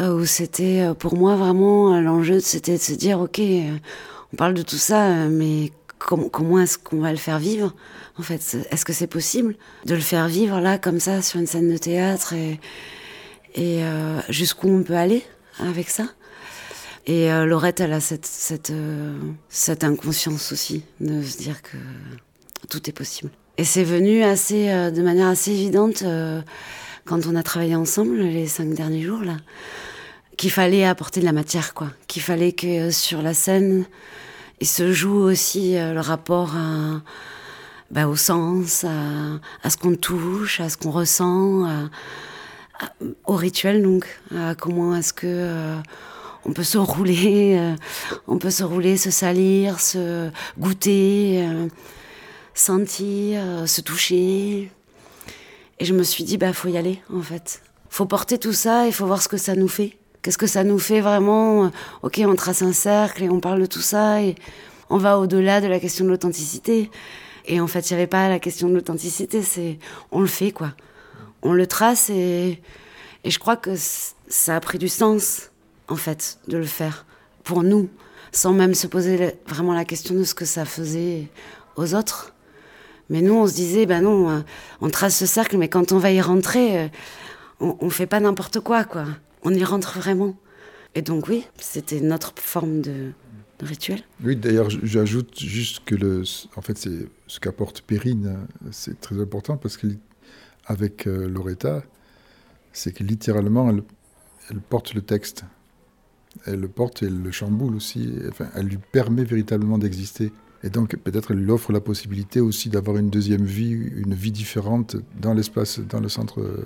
où c'était pour moi vraiment l'enjeu, c'était de se dire ok, on parle de tout ça, euh, mais com- comment est-ce qu'on va le faire vivre En fait, est-ce que c'est possible de le faire vivre là comme ça sur une scène de théâtre et, euh, jusqu'où on peut aller avec ça? Et euh, Laurette, elle a euh, cette inconscience aussi de se dire que tout est possible. Et c'est venu assez, de manière assez évidente quand on a travaillé ensemble les cinq derniers jours là, qu'il fallait apporter de la matière, quoi. Qu'il fallait que sur la scène, il se joue aussi euh, le rapport bah, au sens, à, ce qu'on touche, à ce qu'on ressent, au rituel donc, à comment est-ce que euh, on peut se rouler, euh, on peut se rouler, se salir, se goûter, sentir, se toucher. Et je me suis dit, bah, faut y aller, en fait. Faut porter tout ça, il faut voir ce que ça nous fait. Qu'est-ce que ça nous fait vraiment Ok, on trace un cercle et on parle de tout ça et on va au-delà de la question de l'authenticité. Et en fait, il n'y avait pas la question de l'authenticité, c'est on le fait, quoi. On le trace et, et je crois que ça a pris du sens, en fait, de le faire pour nous, sans même se poser vraiment la question de ce que ça faisait aux autres. Mais nous, on se disait, ben non, euh, on trace ce cercle, mais quand on va y rentrer, euh, on, on fait pas n'importe quoi, quoi. On y rentre vraiment. Et donc oui, c'était notre forme de, rituel. Oui, d'ailleurs, j'ajoute juste que le, en fait, c'est ce qu'apporte Perrine, euh, c'est très important parce qu'avec euh, Loretta, c'est que littéralement, elle, porte le texte. Elle le porte et elle le chamboule aussi. Enfin, elle lui permet véritablement d'exister. Et donc, peut-être elle lui offre la possibilité aussi d'avoir une deuxième vie, une vie différente dans l'espace, dans le centre,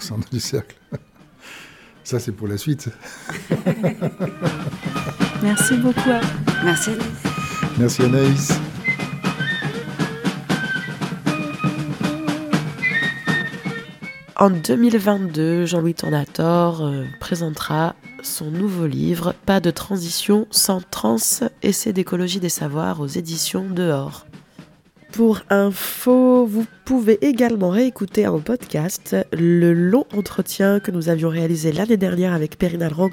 centre du cercle. Ça, c'est pour la suite. Merci beaucoup. Merci Anaïs. Merci Anaïs. En 2022, Jean-Louis Tornator euh, présentera son nouveau livre Pas de transition sans trans, essai d'écologie des savoirs aux éditions Dehors. Pour info, vous pouvez également réécouter en podcast le long entretien que nous avions réalisé l'année dernière avec Perrine Alranc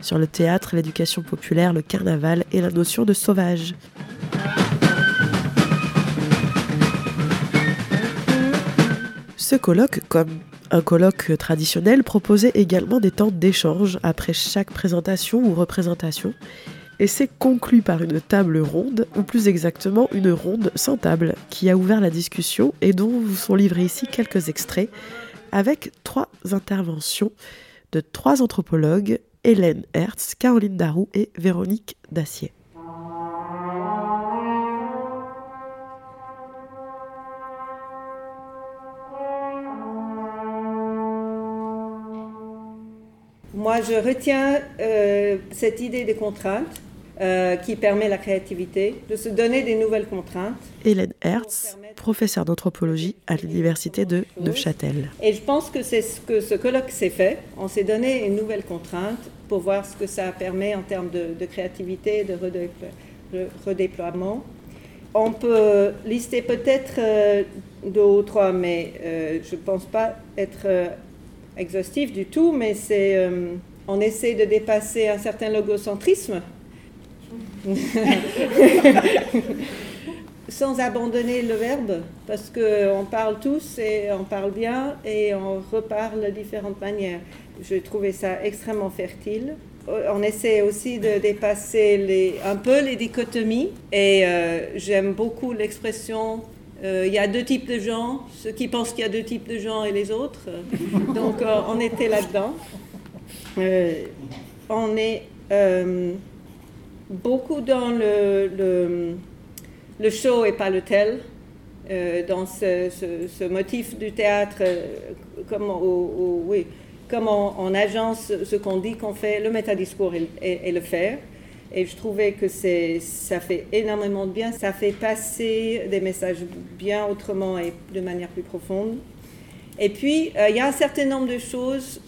sur le théâtre, l'éducation populaire, le carnaval et la notion de sauvage. Ce colloque, comme un colloque traditionnel, proposait également des temps d'échange après chaque présentation ou représentation, et s'est conclu par une table ronde, ou plus exactement une ronde sans table, qui a ouvert la discussion et dont vous sont livrés ici quelques extraits, avec trois interventions de trois anthropologues, Hélène Hertz, Caroline Darou et Véronique Dacier. Moi, je retiens euh, cette idée des contraintes euh, qui permet la créativité, de se donner des nouvelles contraintes. Hélène Hertz, professeure d'anthropologie à l'université de Neuchâtel. Et je pense que c'est ce que ce colloque s'est fait. On s'est donné une nouvelle contrainte pour voir ce que ça permet en termes de, de créativité, de redéplo- de redéploiement. On peut lister peut-être euh, deux ou trois, mais euh, je ne pense pas être exhaustif du tout, mais c'est on essaie de dépasser un certain logocentrisme sans abandonner le verbe, parce qu'on parle tous et on parle bien et on reparle de différentes manières. Je trouvais ça extrêmement fertile. On essaie aussi de dépasser un peu les dichotomies et euh, j'aime beaucoup l'expression euh, il y a deux types de gens, ceux qui pensent qu'il y a deux types de gens et les autres. Donc euh, on était là-dedans. On est beaucoup dans le, le, show et pas le tel, euh, dans ce, motif du théâtre, euh, comme, au- on, agence ce qu'on dit qu'on fait, le métadiscours et, et- et le faire. Et je trouvais que ça fait énormément de bien, ça fait passer des messages bien autrement et de manière plus profonde. Et puis, euh, il y a un certain nombre de choses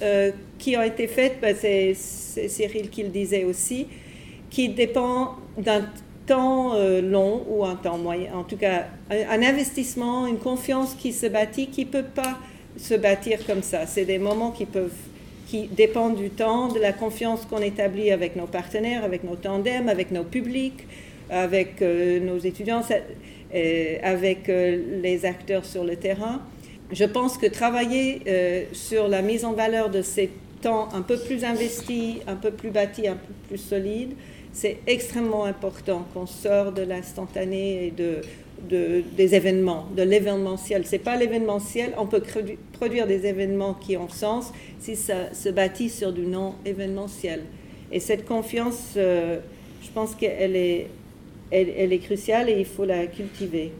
qui ont été faites, ben, c'est Cyril qui le disait aussi, qui dépend d'un temps euh, long ou un temps moyen. En tout cas, un, investissement, une confiance qui se bâtit, qui ne peut pas se bâtir comme ça. C'est des moments qui peuvent qui dépendent du temps, de la confiance qu'on établit avec nos partenaires, avec nos tandems, avec nos publics, avec euh, nos étudiants, euh, avec les acteurs sur le terrain. Je pense que travailler sur la mise en valeur de ces temps un peu plus investi, un peu plus bâti, un peu plus solide, c'est extrêmement important qu'on sort de l'instantané et de, des événements, de l'événementiel. C'est pas l'événementiel, on peut produire des événements qui ont sens si ça se bâtit sur du non événementiel. Et cette confiance, euh, je pense qu'elle est, elle est cruciale et il faut la cultiver.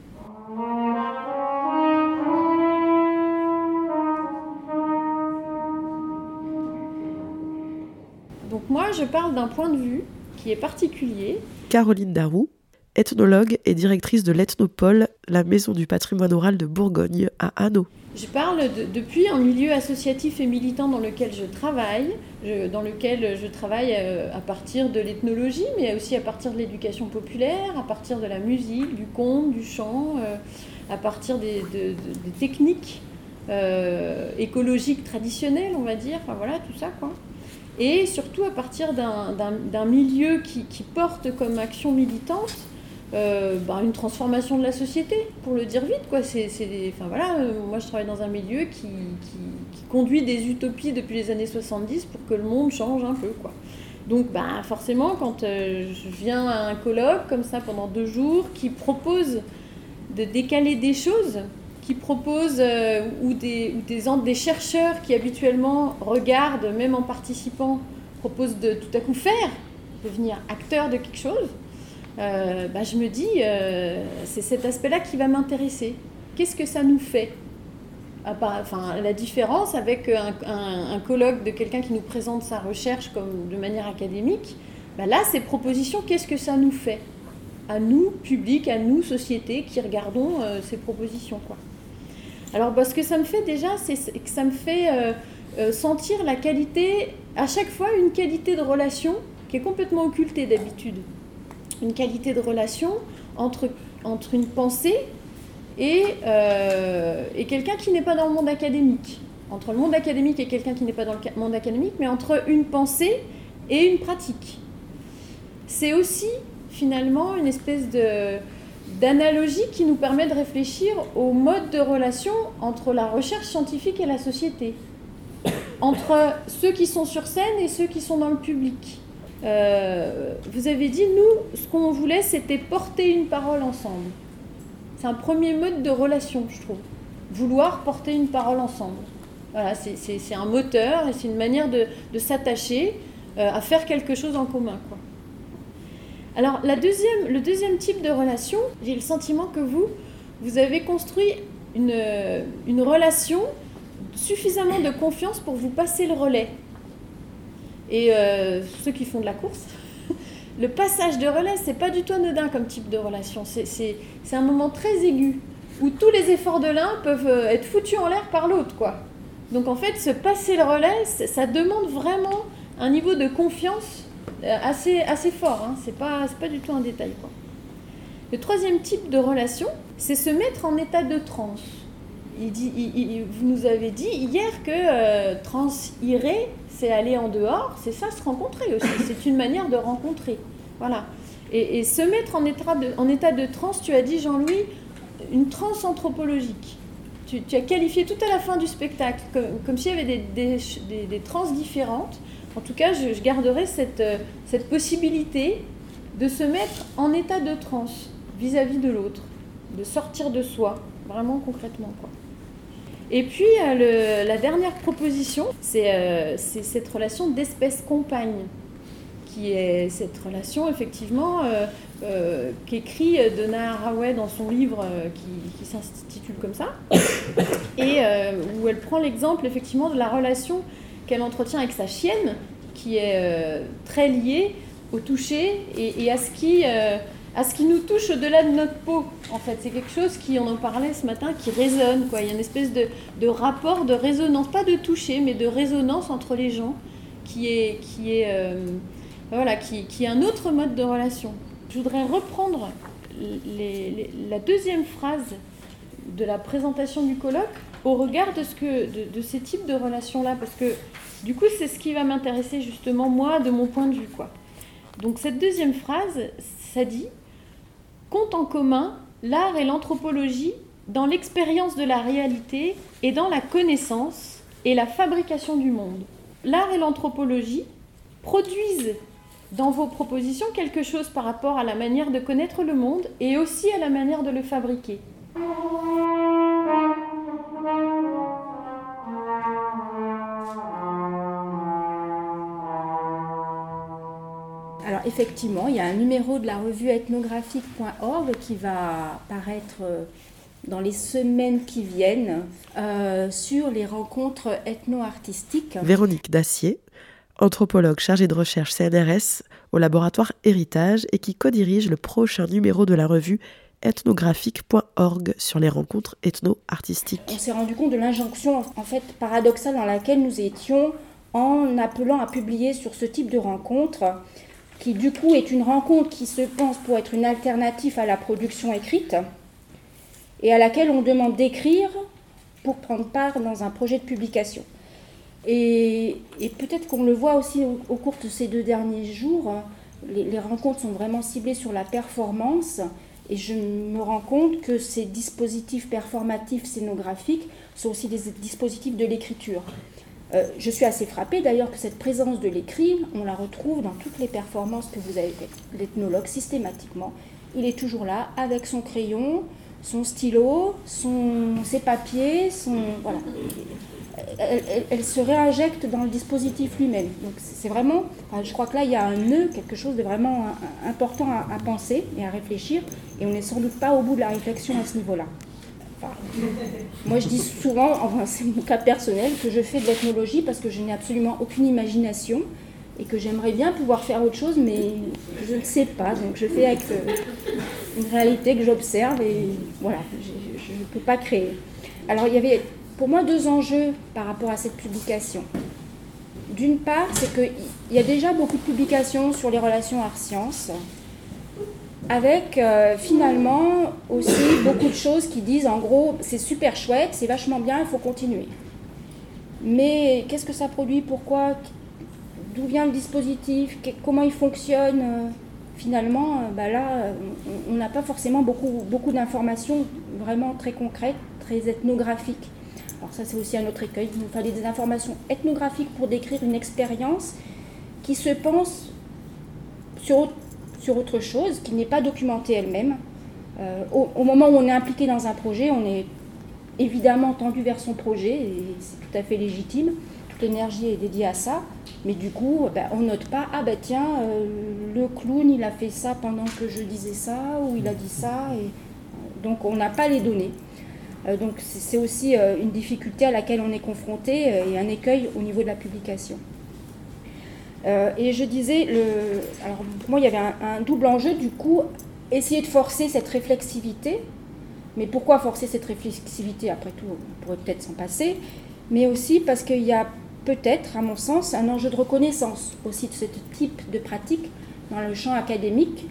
Donc moi, je parle d'un point de vue qui est particulier. Caroline Darou, ethnologue et directrice de l'Ethnopole, la maison du patrimoine oral de Bourgogne à Hanau. Je parle depuis un milieu associatif et militant dans lequel je travaille, dans lequel je travaille euh, à partir de l'ethnologie, mais aussi à partir de l'éducation populaire, à partir de la musique, du conte, du chant, euh, à partir des, techniques euh, écologiques traditionnelles, on va dire, enfin voilà, tout ça quoi et surtout à partir d'un milieu qui, porte comme action militante euh, bah, une transformation de la société, pour le dire vite. Quoi. C'est, enfin, voilà, euh, moi je travaille dans un milieu qui, conduit des utopies depuis les années 70 pour que le monde change un peu. Quoi. Donc bah, forcément, quand euh, je viens à un colloque comme ça pendant deux jours qui propose de décaler des choses, qui proposent, euh, ou, des, ou des, des, chercheurs qui habituellement regardent, même en participant, proposent de tout à coup faire, devenir acteur de quelque chose, euh, bah, je me dis, euh, c'est cet aspect-là qui va m'intéresser. Qu'est-ce que ça nous fait? Enfin, La différence avec un, colloque de quelqu'un qui nous présente sa recherche comme de manière académique, bah, là, ces propositions, qu'est-ce que ça nous fait? À nous, public, à nous, société, qui regardons ces propositions. Quoi. Alors, bah, ce que ça me fait déjà, c'est que ça me fait euh, euh, sentir la qualité, à chaque fois, une qualité de relation qui est complètement occultée d'habitude. Une qualité de relation entre, une pensée euh, et quelqu'un qui n'est pas dans le monde académique. Entre le monde académique et quelqu'un qui n'est pas dans le monde académique, mais entre une pensée et une pratique. C'est aussi finalement une espèce de, d'analogie qui nous permet de réfléchir au mode de relation entre la recherche scientifique et la société, entre ceux qui sont sur scène et ceux qui sont dans le public. Euh, vous avez dit, nous, ce qu'on voulait, c'était porter une parole ensemble. C'est un premier mode de relation, je trouve. Vouloir porter une parole ensemble. Voilà, c'est un moteur et c'est une manière de, s'attacher euh, à faire quelque chose en commun. Quoi. Alors, la deuxième, le deuxième type de relation, j'ai le sentiment que vous, vous avez construit une, une relation suffisamment de confiance pour vous passer le relais. Et euh, ceux qui font de la course, le passage de relais, c'est pas du tout anodin comme type de relation. C'est un moment très aigu où tous les efforts de l'un peuvent euh, être foutus en l'air par l'autre, quoi. Donc en fait, se passer le relais, ça demande vraiment un niveau de confiance assez, assez fort, hein. c'est pas, pas du tout un détail. Quoi. Le troisième type de relation, c'est se mettre en état de transe. Il dit, vous nous avez dit hier que euh, transirer, c'est aller en dehors, c'est ça se rencontrer aussi. C'est une manière de rencontrer. Voilà. Et, se mettre en état de, en état de transe, tu as dit, Jean-Louis, une transe anthropologique. Tu, as qualifié tout à la fin du spectacle comme, comme s'il y avait des, des, des, des trans différentes en tout cas, je, garderai cette, euh, cette, possibilité de se mettre en état de transe vis-à-vis de l'autre, de sortir de soi, vraiment concrètement. Et puis, euh, la dernière proposition, euh, c'est cette relation d'espèce compagne, qui est cette relation, effectivement, qu'écrit Donna Haraway dans son livre qui s'intitule comme ça, et où elle prend l'exemple, effectivement, de la relation qu'elle entretient avec sa chienne, qui est euh, très liée au toucher et, à, ce qui, euh, à ce qui nous touche au-delà de notre peau. En fait, c'est quelque chose qui, on en parlait ce matin, qui résonne. Il y a une espèce de, rapport, de résonance, pas de toucher, mais de résonance entre les gens qui est, qui est, euh, voilà, qui, qui, est un autre mode de relation. Je voudrais reprendre la deuxième phrase de la présentation du colloque au regard de, ce que, de, ces types de relations-là, parce que du coup, c'est ce qui va m'intéresser justement, moi, de mon point de vue. Quoi. Donc cette deuxième phrase, ça dit Compte en commun l'art et l'anthropologie dans l'expérience de la réalité et dans la connaissance et la fabrication du monde. l'art et l'anthropologie produisent dans vos propositions quelque chose par rapport à la manière de connaître le monde et aussi à la manière de le fabriquer. Alors effectivement, il y a un numéro de la revue ethnographique.org qui va paraître euh, dans les semaines qui viennent euh, sur les rencontres ethno-artistiques. Véronique Dacier, anthropologue chargée de recherche CNRS au laboratoire Héritage et qui co-dirige le prochain numéro de la revue ethnographique.org sur les rencontres ethno-artistiques. On s'est rendu compte de l'injonction en fait paradoxale dans laquelle nous étions en appelant à publier sur ce type de rencontre qui du coup est une rencontre qui se pense pour être une alternative à la production écrite et à laquelle on demande d'écrire pour prendre part dans un projet de publication. Et, peut-être qu'on le voit aussi au, cours de ces deux derniers jours, les, les, rencontres sont vraiment ciblées sur la performance et je me rends compte que ces dispositifs performatifs scénographiques sont aussi des dispositifs de l'écriture. Euh, je suis assez frappée d'ailleurs que cette présence de l'écrit, on la retrouve dans toutes les performances que vous avez faites. L'ethnologue, systématiquement, il est toujours là avec son crayon, son stylo, son, ses papiers, son, voilà. Elle, se réinjecte dans le dispositif lui-même. Donc c'est vraiment, je crois que là il y a un nœud, quelque chose de vraiment important à, penser et à réfléchir, et on n'est sans doute pas au bout de la réflexion à ce niveau-là moi, je dis souvent, enfin, c'est mon cas personnel, que je fais de l'ethnologie parce que je n'ai absolument aucune imagination et que j'aimerais bien pouvoir faire autre chose, mais je ne sais pas. Donc, je fais avec euh, une réalité que j'observe et voilà, je ne peux pas créer. Alors, il y avait pour moi deux enjeux par rapport à cette publication. D'une part, c'est qu'il y a déjà beaucoup de publications sur les relations art-sciences avec euh, finalement aussi beaucoup de choses qui disent en gros c'est super chouette, c'est vachement bien, il faut continuer. Mais qu'est-ce que ça produit? Pourquoi? D'où vient le dispositif? Comment il fonctionne? Finalement, euh, bah là, on n'a pas forcément beaucoup, beaucoup d'informations vraiment très concrètes, très ethnographiques. Alors ça, c'est aussi un autre écueil. Il nous fallait des informations ethnographiques pour décrire une expérience qui se pense sur sur autre chose qui n'est pas documentée elle-même. Euh, au, moment où on est impliqué dans un projet, on est évidemment tendu vers son projet et c'est tout à fait légitime. Toute l'énergie est dédiée à ça, mais du coup, ben, on note pas ah ben tiens, euh, le clown il a fait ça pendant que je disais ça ou il a dit ça et donc on n'a pas les données. Euh, donc c'est aussi une difficulté à laquelle on est confronté et un écueil au niveau de la publication. Euh, et je disais, alors pour moi il y avait un, double enjeu, du coup, essayer de forcer cette réflexivité, mais pourquoi forcer cette réflexivité? Après tout, on pourrait peut-être s'en passer, mais aussi parce qu'il y a peut-être, à mon sens, un enjeu de reconnaissance aussi de ce type de pratique dans le champ académique,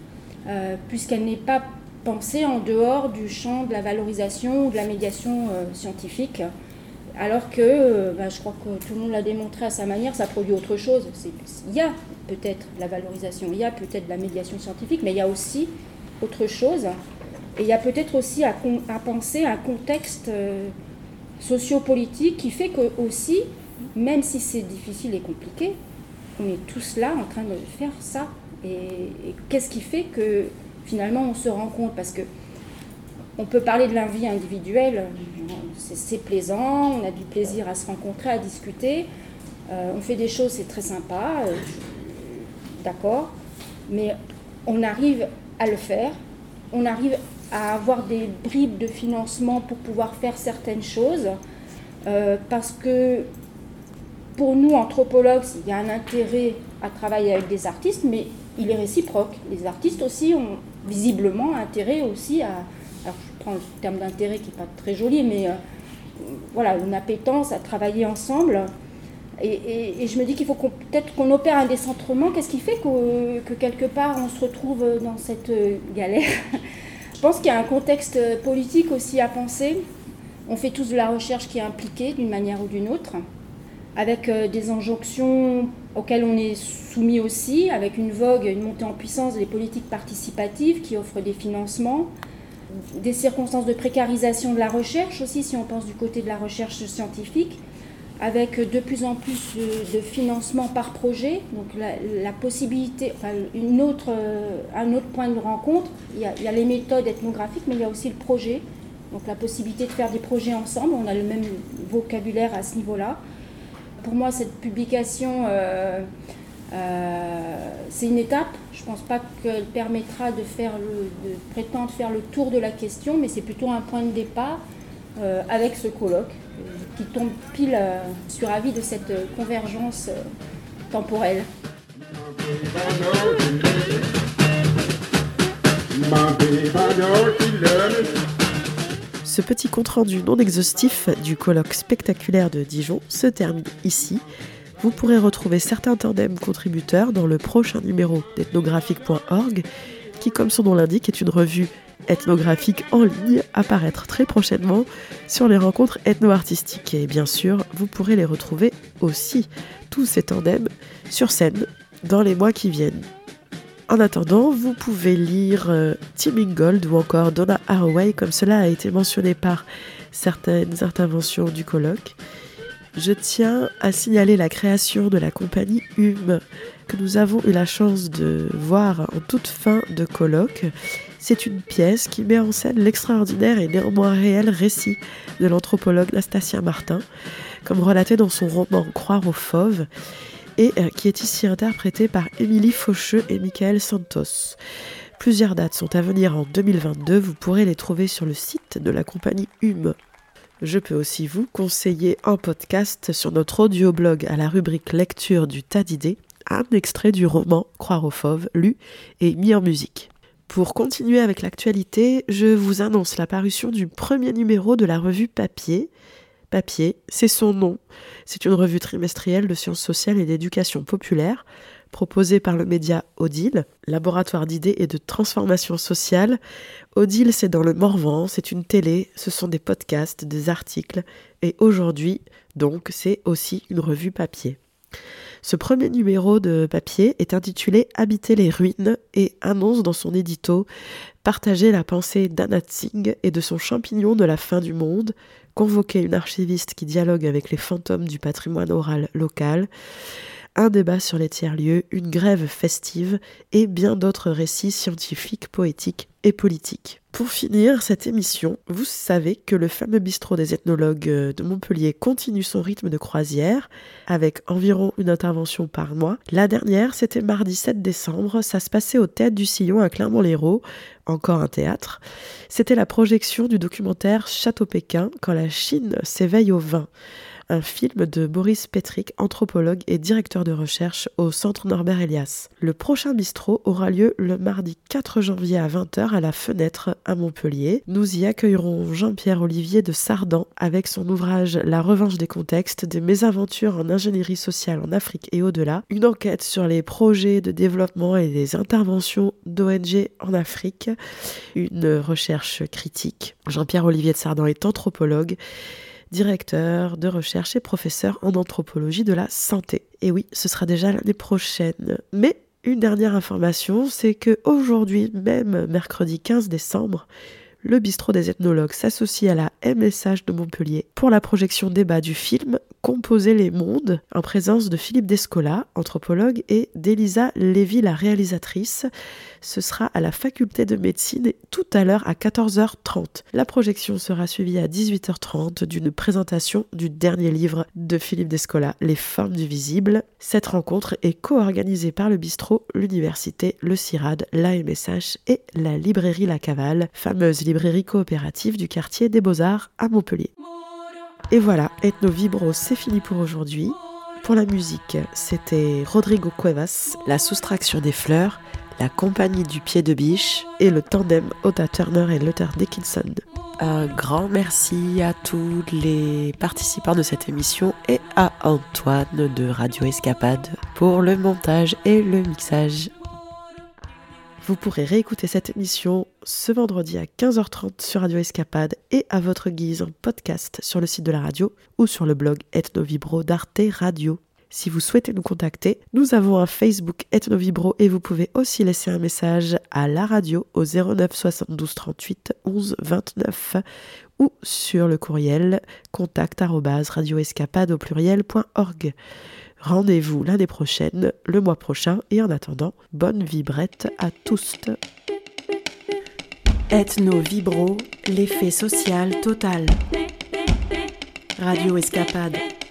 euh, puisqu'elle n'est pas pensée en dehors du champ de la valorisation ou de la médiation euh, scientifique. Alors que, euh, bah, je crois que tout le monde l'a démontré à sa manière, ça produit autre chose. Il y a peut-être la valorisation, il y a peut-être la médiation scientifique, mais il y a aussi autre chose. Et il y a peut-être aussi à, penser un contexte euh, sociopolitique qui fait que aussi, même si c'est difficile et compliqué, on est tous là en train de faire ça. et qu'est-ce qui fait que finalement on se rend compte Parce que on peut parler de la vie individuelle, c'est plaisant, on a du plaisir à se rencontrer, à discuter, euh, on fait des choses, c'est très sympa, euh, d'accord, mais on arrive à le faire, on arrive à avoir des bribes de financement pour pouvoir faire certaines choses, euh, parce que pour nous, anthropologues, il y a un intérêt à travailler avec des artistes, mais il est réciproque. Les artistes aussi ont visiblement intérêt aussi à, alors je prends le terme d'intérêt qui n'est pas très joli, mais euh, voilà, une appétence à travailler ensemble. Et, je me dis qu'il faut peut-être qu'on opère un décentrement. Qu'est-ce qui fait que, que, quelque part on se retrouve dans cette galère? Je pense qu'il y a un contexte politique aussi à penser. On fait tous de la recherche qui est impliquée d'une manière ou d'une autre, avec euh, des injonctions auxquelles on est soumis aussi, avec une vogue, une montée en puissance des politiques participatives qui offrent des financements, des circonstances de précarisation de la recherche aussi, si on pense du côté de la recherche scientifique, avec de plus en plus de, financement par projet, donc la, possibilité, enfin euh, un autre point de rencontre, il y, a, les méthodes ethnographiques, mais il y a aussi le projet, donc la possibilité de faire des projets ensemble, on a le même vocabulaire à ce niveau-là. Pour moi, cette publication, euh, euh, c'est une étape. Je ne pense pas qu'elle permettra de, faire de prétendre faire le tour de la question, mais c'est plutôt un point de départ avec ce colloque qui tombe pile euh, sur avis de cette euh, convergence euh, temporelle. Ce petit compte-rendu non exhaustif du colloque spectaculaire de Dijon se termine ici. Vous pourrez retrouver certains tandems contributeurs dans le prochain numéro d'ethnographique.org, qui, comme son nom l'indique, est une revue ethnographique en ligne apparaître très prochainement sur les rencontres ethno-artistiques. Et bien sûr, vous pourrez les retrouver aussi, tous ces tandems, sur scène dans les mois qui viennent. En attendant, vous pouvez lire euh, Tim Ingold ou encore Donna Haraway, comme cela a été mentionné par certaines interventions du colloque. Je tiens à signaler la création de la compagnie Hume, que nous avons eu la chance de voir en toute fin de colloque c'est une pièce qui met en scène l'extraordinaire et néanmoins réel récit de l'anthropologue Nastasia Martin, comme relaté dans son roman Croire aux fauves, et euh, qui est ici interprété par Émilie Faucheux et Michael Santos. Plusieurs dates sont à venir en 2022, vous pourrez les trouver sur le site de la compagnie Hume. Je peux aussi vous conseiller un podcast sur notre audioblog à la rubrique lecture du tas d'idées, un extrait du roman Croire aux fauves, lu et mis en musique. Pour continuer avec l'actualité, je vous annonce la parution du premier numéro de la revue Papier. C'est son nom. C'est une revue trimestrielle de sciences sociales et d'éducation populaire, proposée par le média Odile, laboratoire d'idées et de transformation sociale. Odile, c'est dans le Morvan, c'est une télé, ce sont des podcasts, des articles, et aujourd'hui, donc, c'est aussi une revue papier. Ce premier numéro de papier est intitulé Habiter les ruines et annonce dans son édito partager la pensée d'Anna Tsing et de son champignon de la fin du monde, convoquer une archiviste qui dialogue avec les fantômes du patrimoine oral local, un débat sur les tiers-lieux, une grève festive et bien d'autres récits scientifiques, poétiques et politiques. Pour finir cette émission, vous savez que le fameux bistrot des ethnologues de Montpellier continue son rythme de croisière avec environ une intervention par mois. La dernière, c'était mardi 7 décembre, ça se passait au Théâtre du Sillon à Clermont-Lérault, encore un théâtre. C'était la projection du documentaire Château Pékin quand la Chine s'éveille au vin un film de Boris Petrick, anthropologue et directeur de recherche au Centre Norbert Elias. Le prochain bistrot aura lieu le mardi 4 janvier à 20h à la Fenêtre à Montpellier. Nous y accueillerons Jean-Pierre Olivier de Sardan avec son ouvrage La revanche des contextes, des mésaventures en ingénierie sociale en Afrique et au-delà, une enquête sur les projets de développement et les interventions d'ONG en Afrique, une recherche critique. Jean-Pierre Olivier de Sardan est anthropologue directeur de recherche et professeur en anthropologie de la santé. Et oui, ce sera déjà l'année prochaine. Mais une dernière information, c'est que aujourd'hui même, mercredi 15 décembre, le bistrot des ethnologues s'associe à la MSH de Montpellier pour la projection débat du film Composer les mondes en présence de Philippe Descola, anthropologue, et d'Elisa Lévy, la réalisatrice. Ce sera à la faculté de médecine tout à l'heure à 14h30. La projection sera suivie à 18h30 d'une présentation du dernier livre de Philippe Descola, Les formes du visible. Cette rencontre est co-organisée par le bistrot, l'université, le CIRAD, la MSH et la librairie La Cavale, fameuse librairie coopérative du quartier des Beaux-Arts à Montpellier. Et voilà, Ethno Vibro, c'est fini pour aujourd'hui. Pour la musique, c'était Rodrigo Cuevas, La soustraction des fleurs, La compagnie du pied de biche et le tandem Oda Turner et Luther Dickinson. Un grand merci à tous les participants de cette émission et à Antoine de Radio Escapade pour le montage et le mixage. Vous pourrez réécouter cette émission ce vendredi à 15h30 sur Radio Escapade et à votre guise en podcast sur le site de la radio ou sur le blog Ethno Vibro d'Arte Radio. Si vous souhaitez nous contacter, nous avons un Facebook Ethnovibro et vous pouvez aussi laisser un message à la radio au 09 72 38 11 29 ou sur le courriel contact radioescapade au pluriel.org. Rendez-vous l'année prochaine, le mois prochain, et en attendant, bonne vibrette à tous. Ethno Vibro, l'effet social total. Radio Escapade.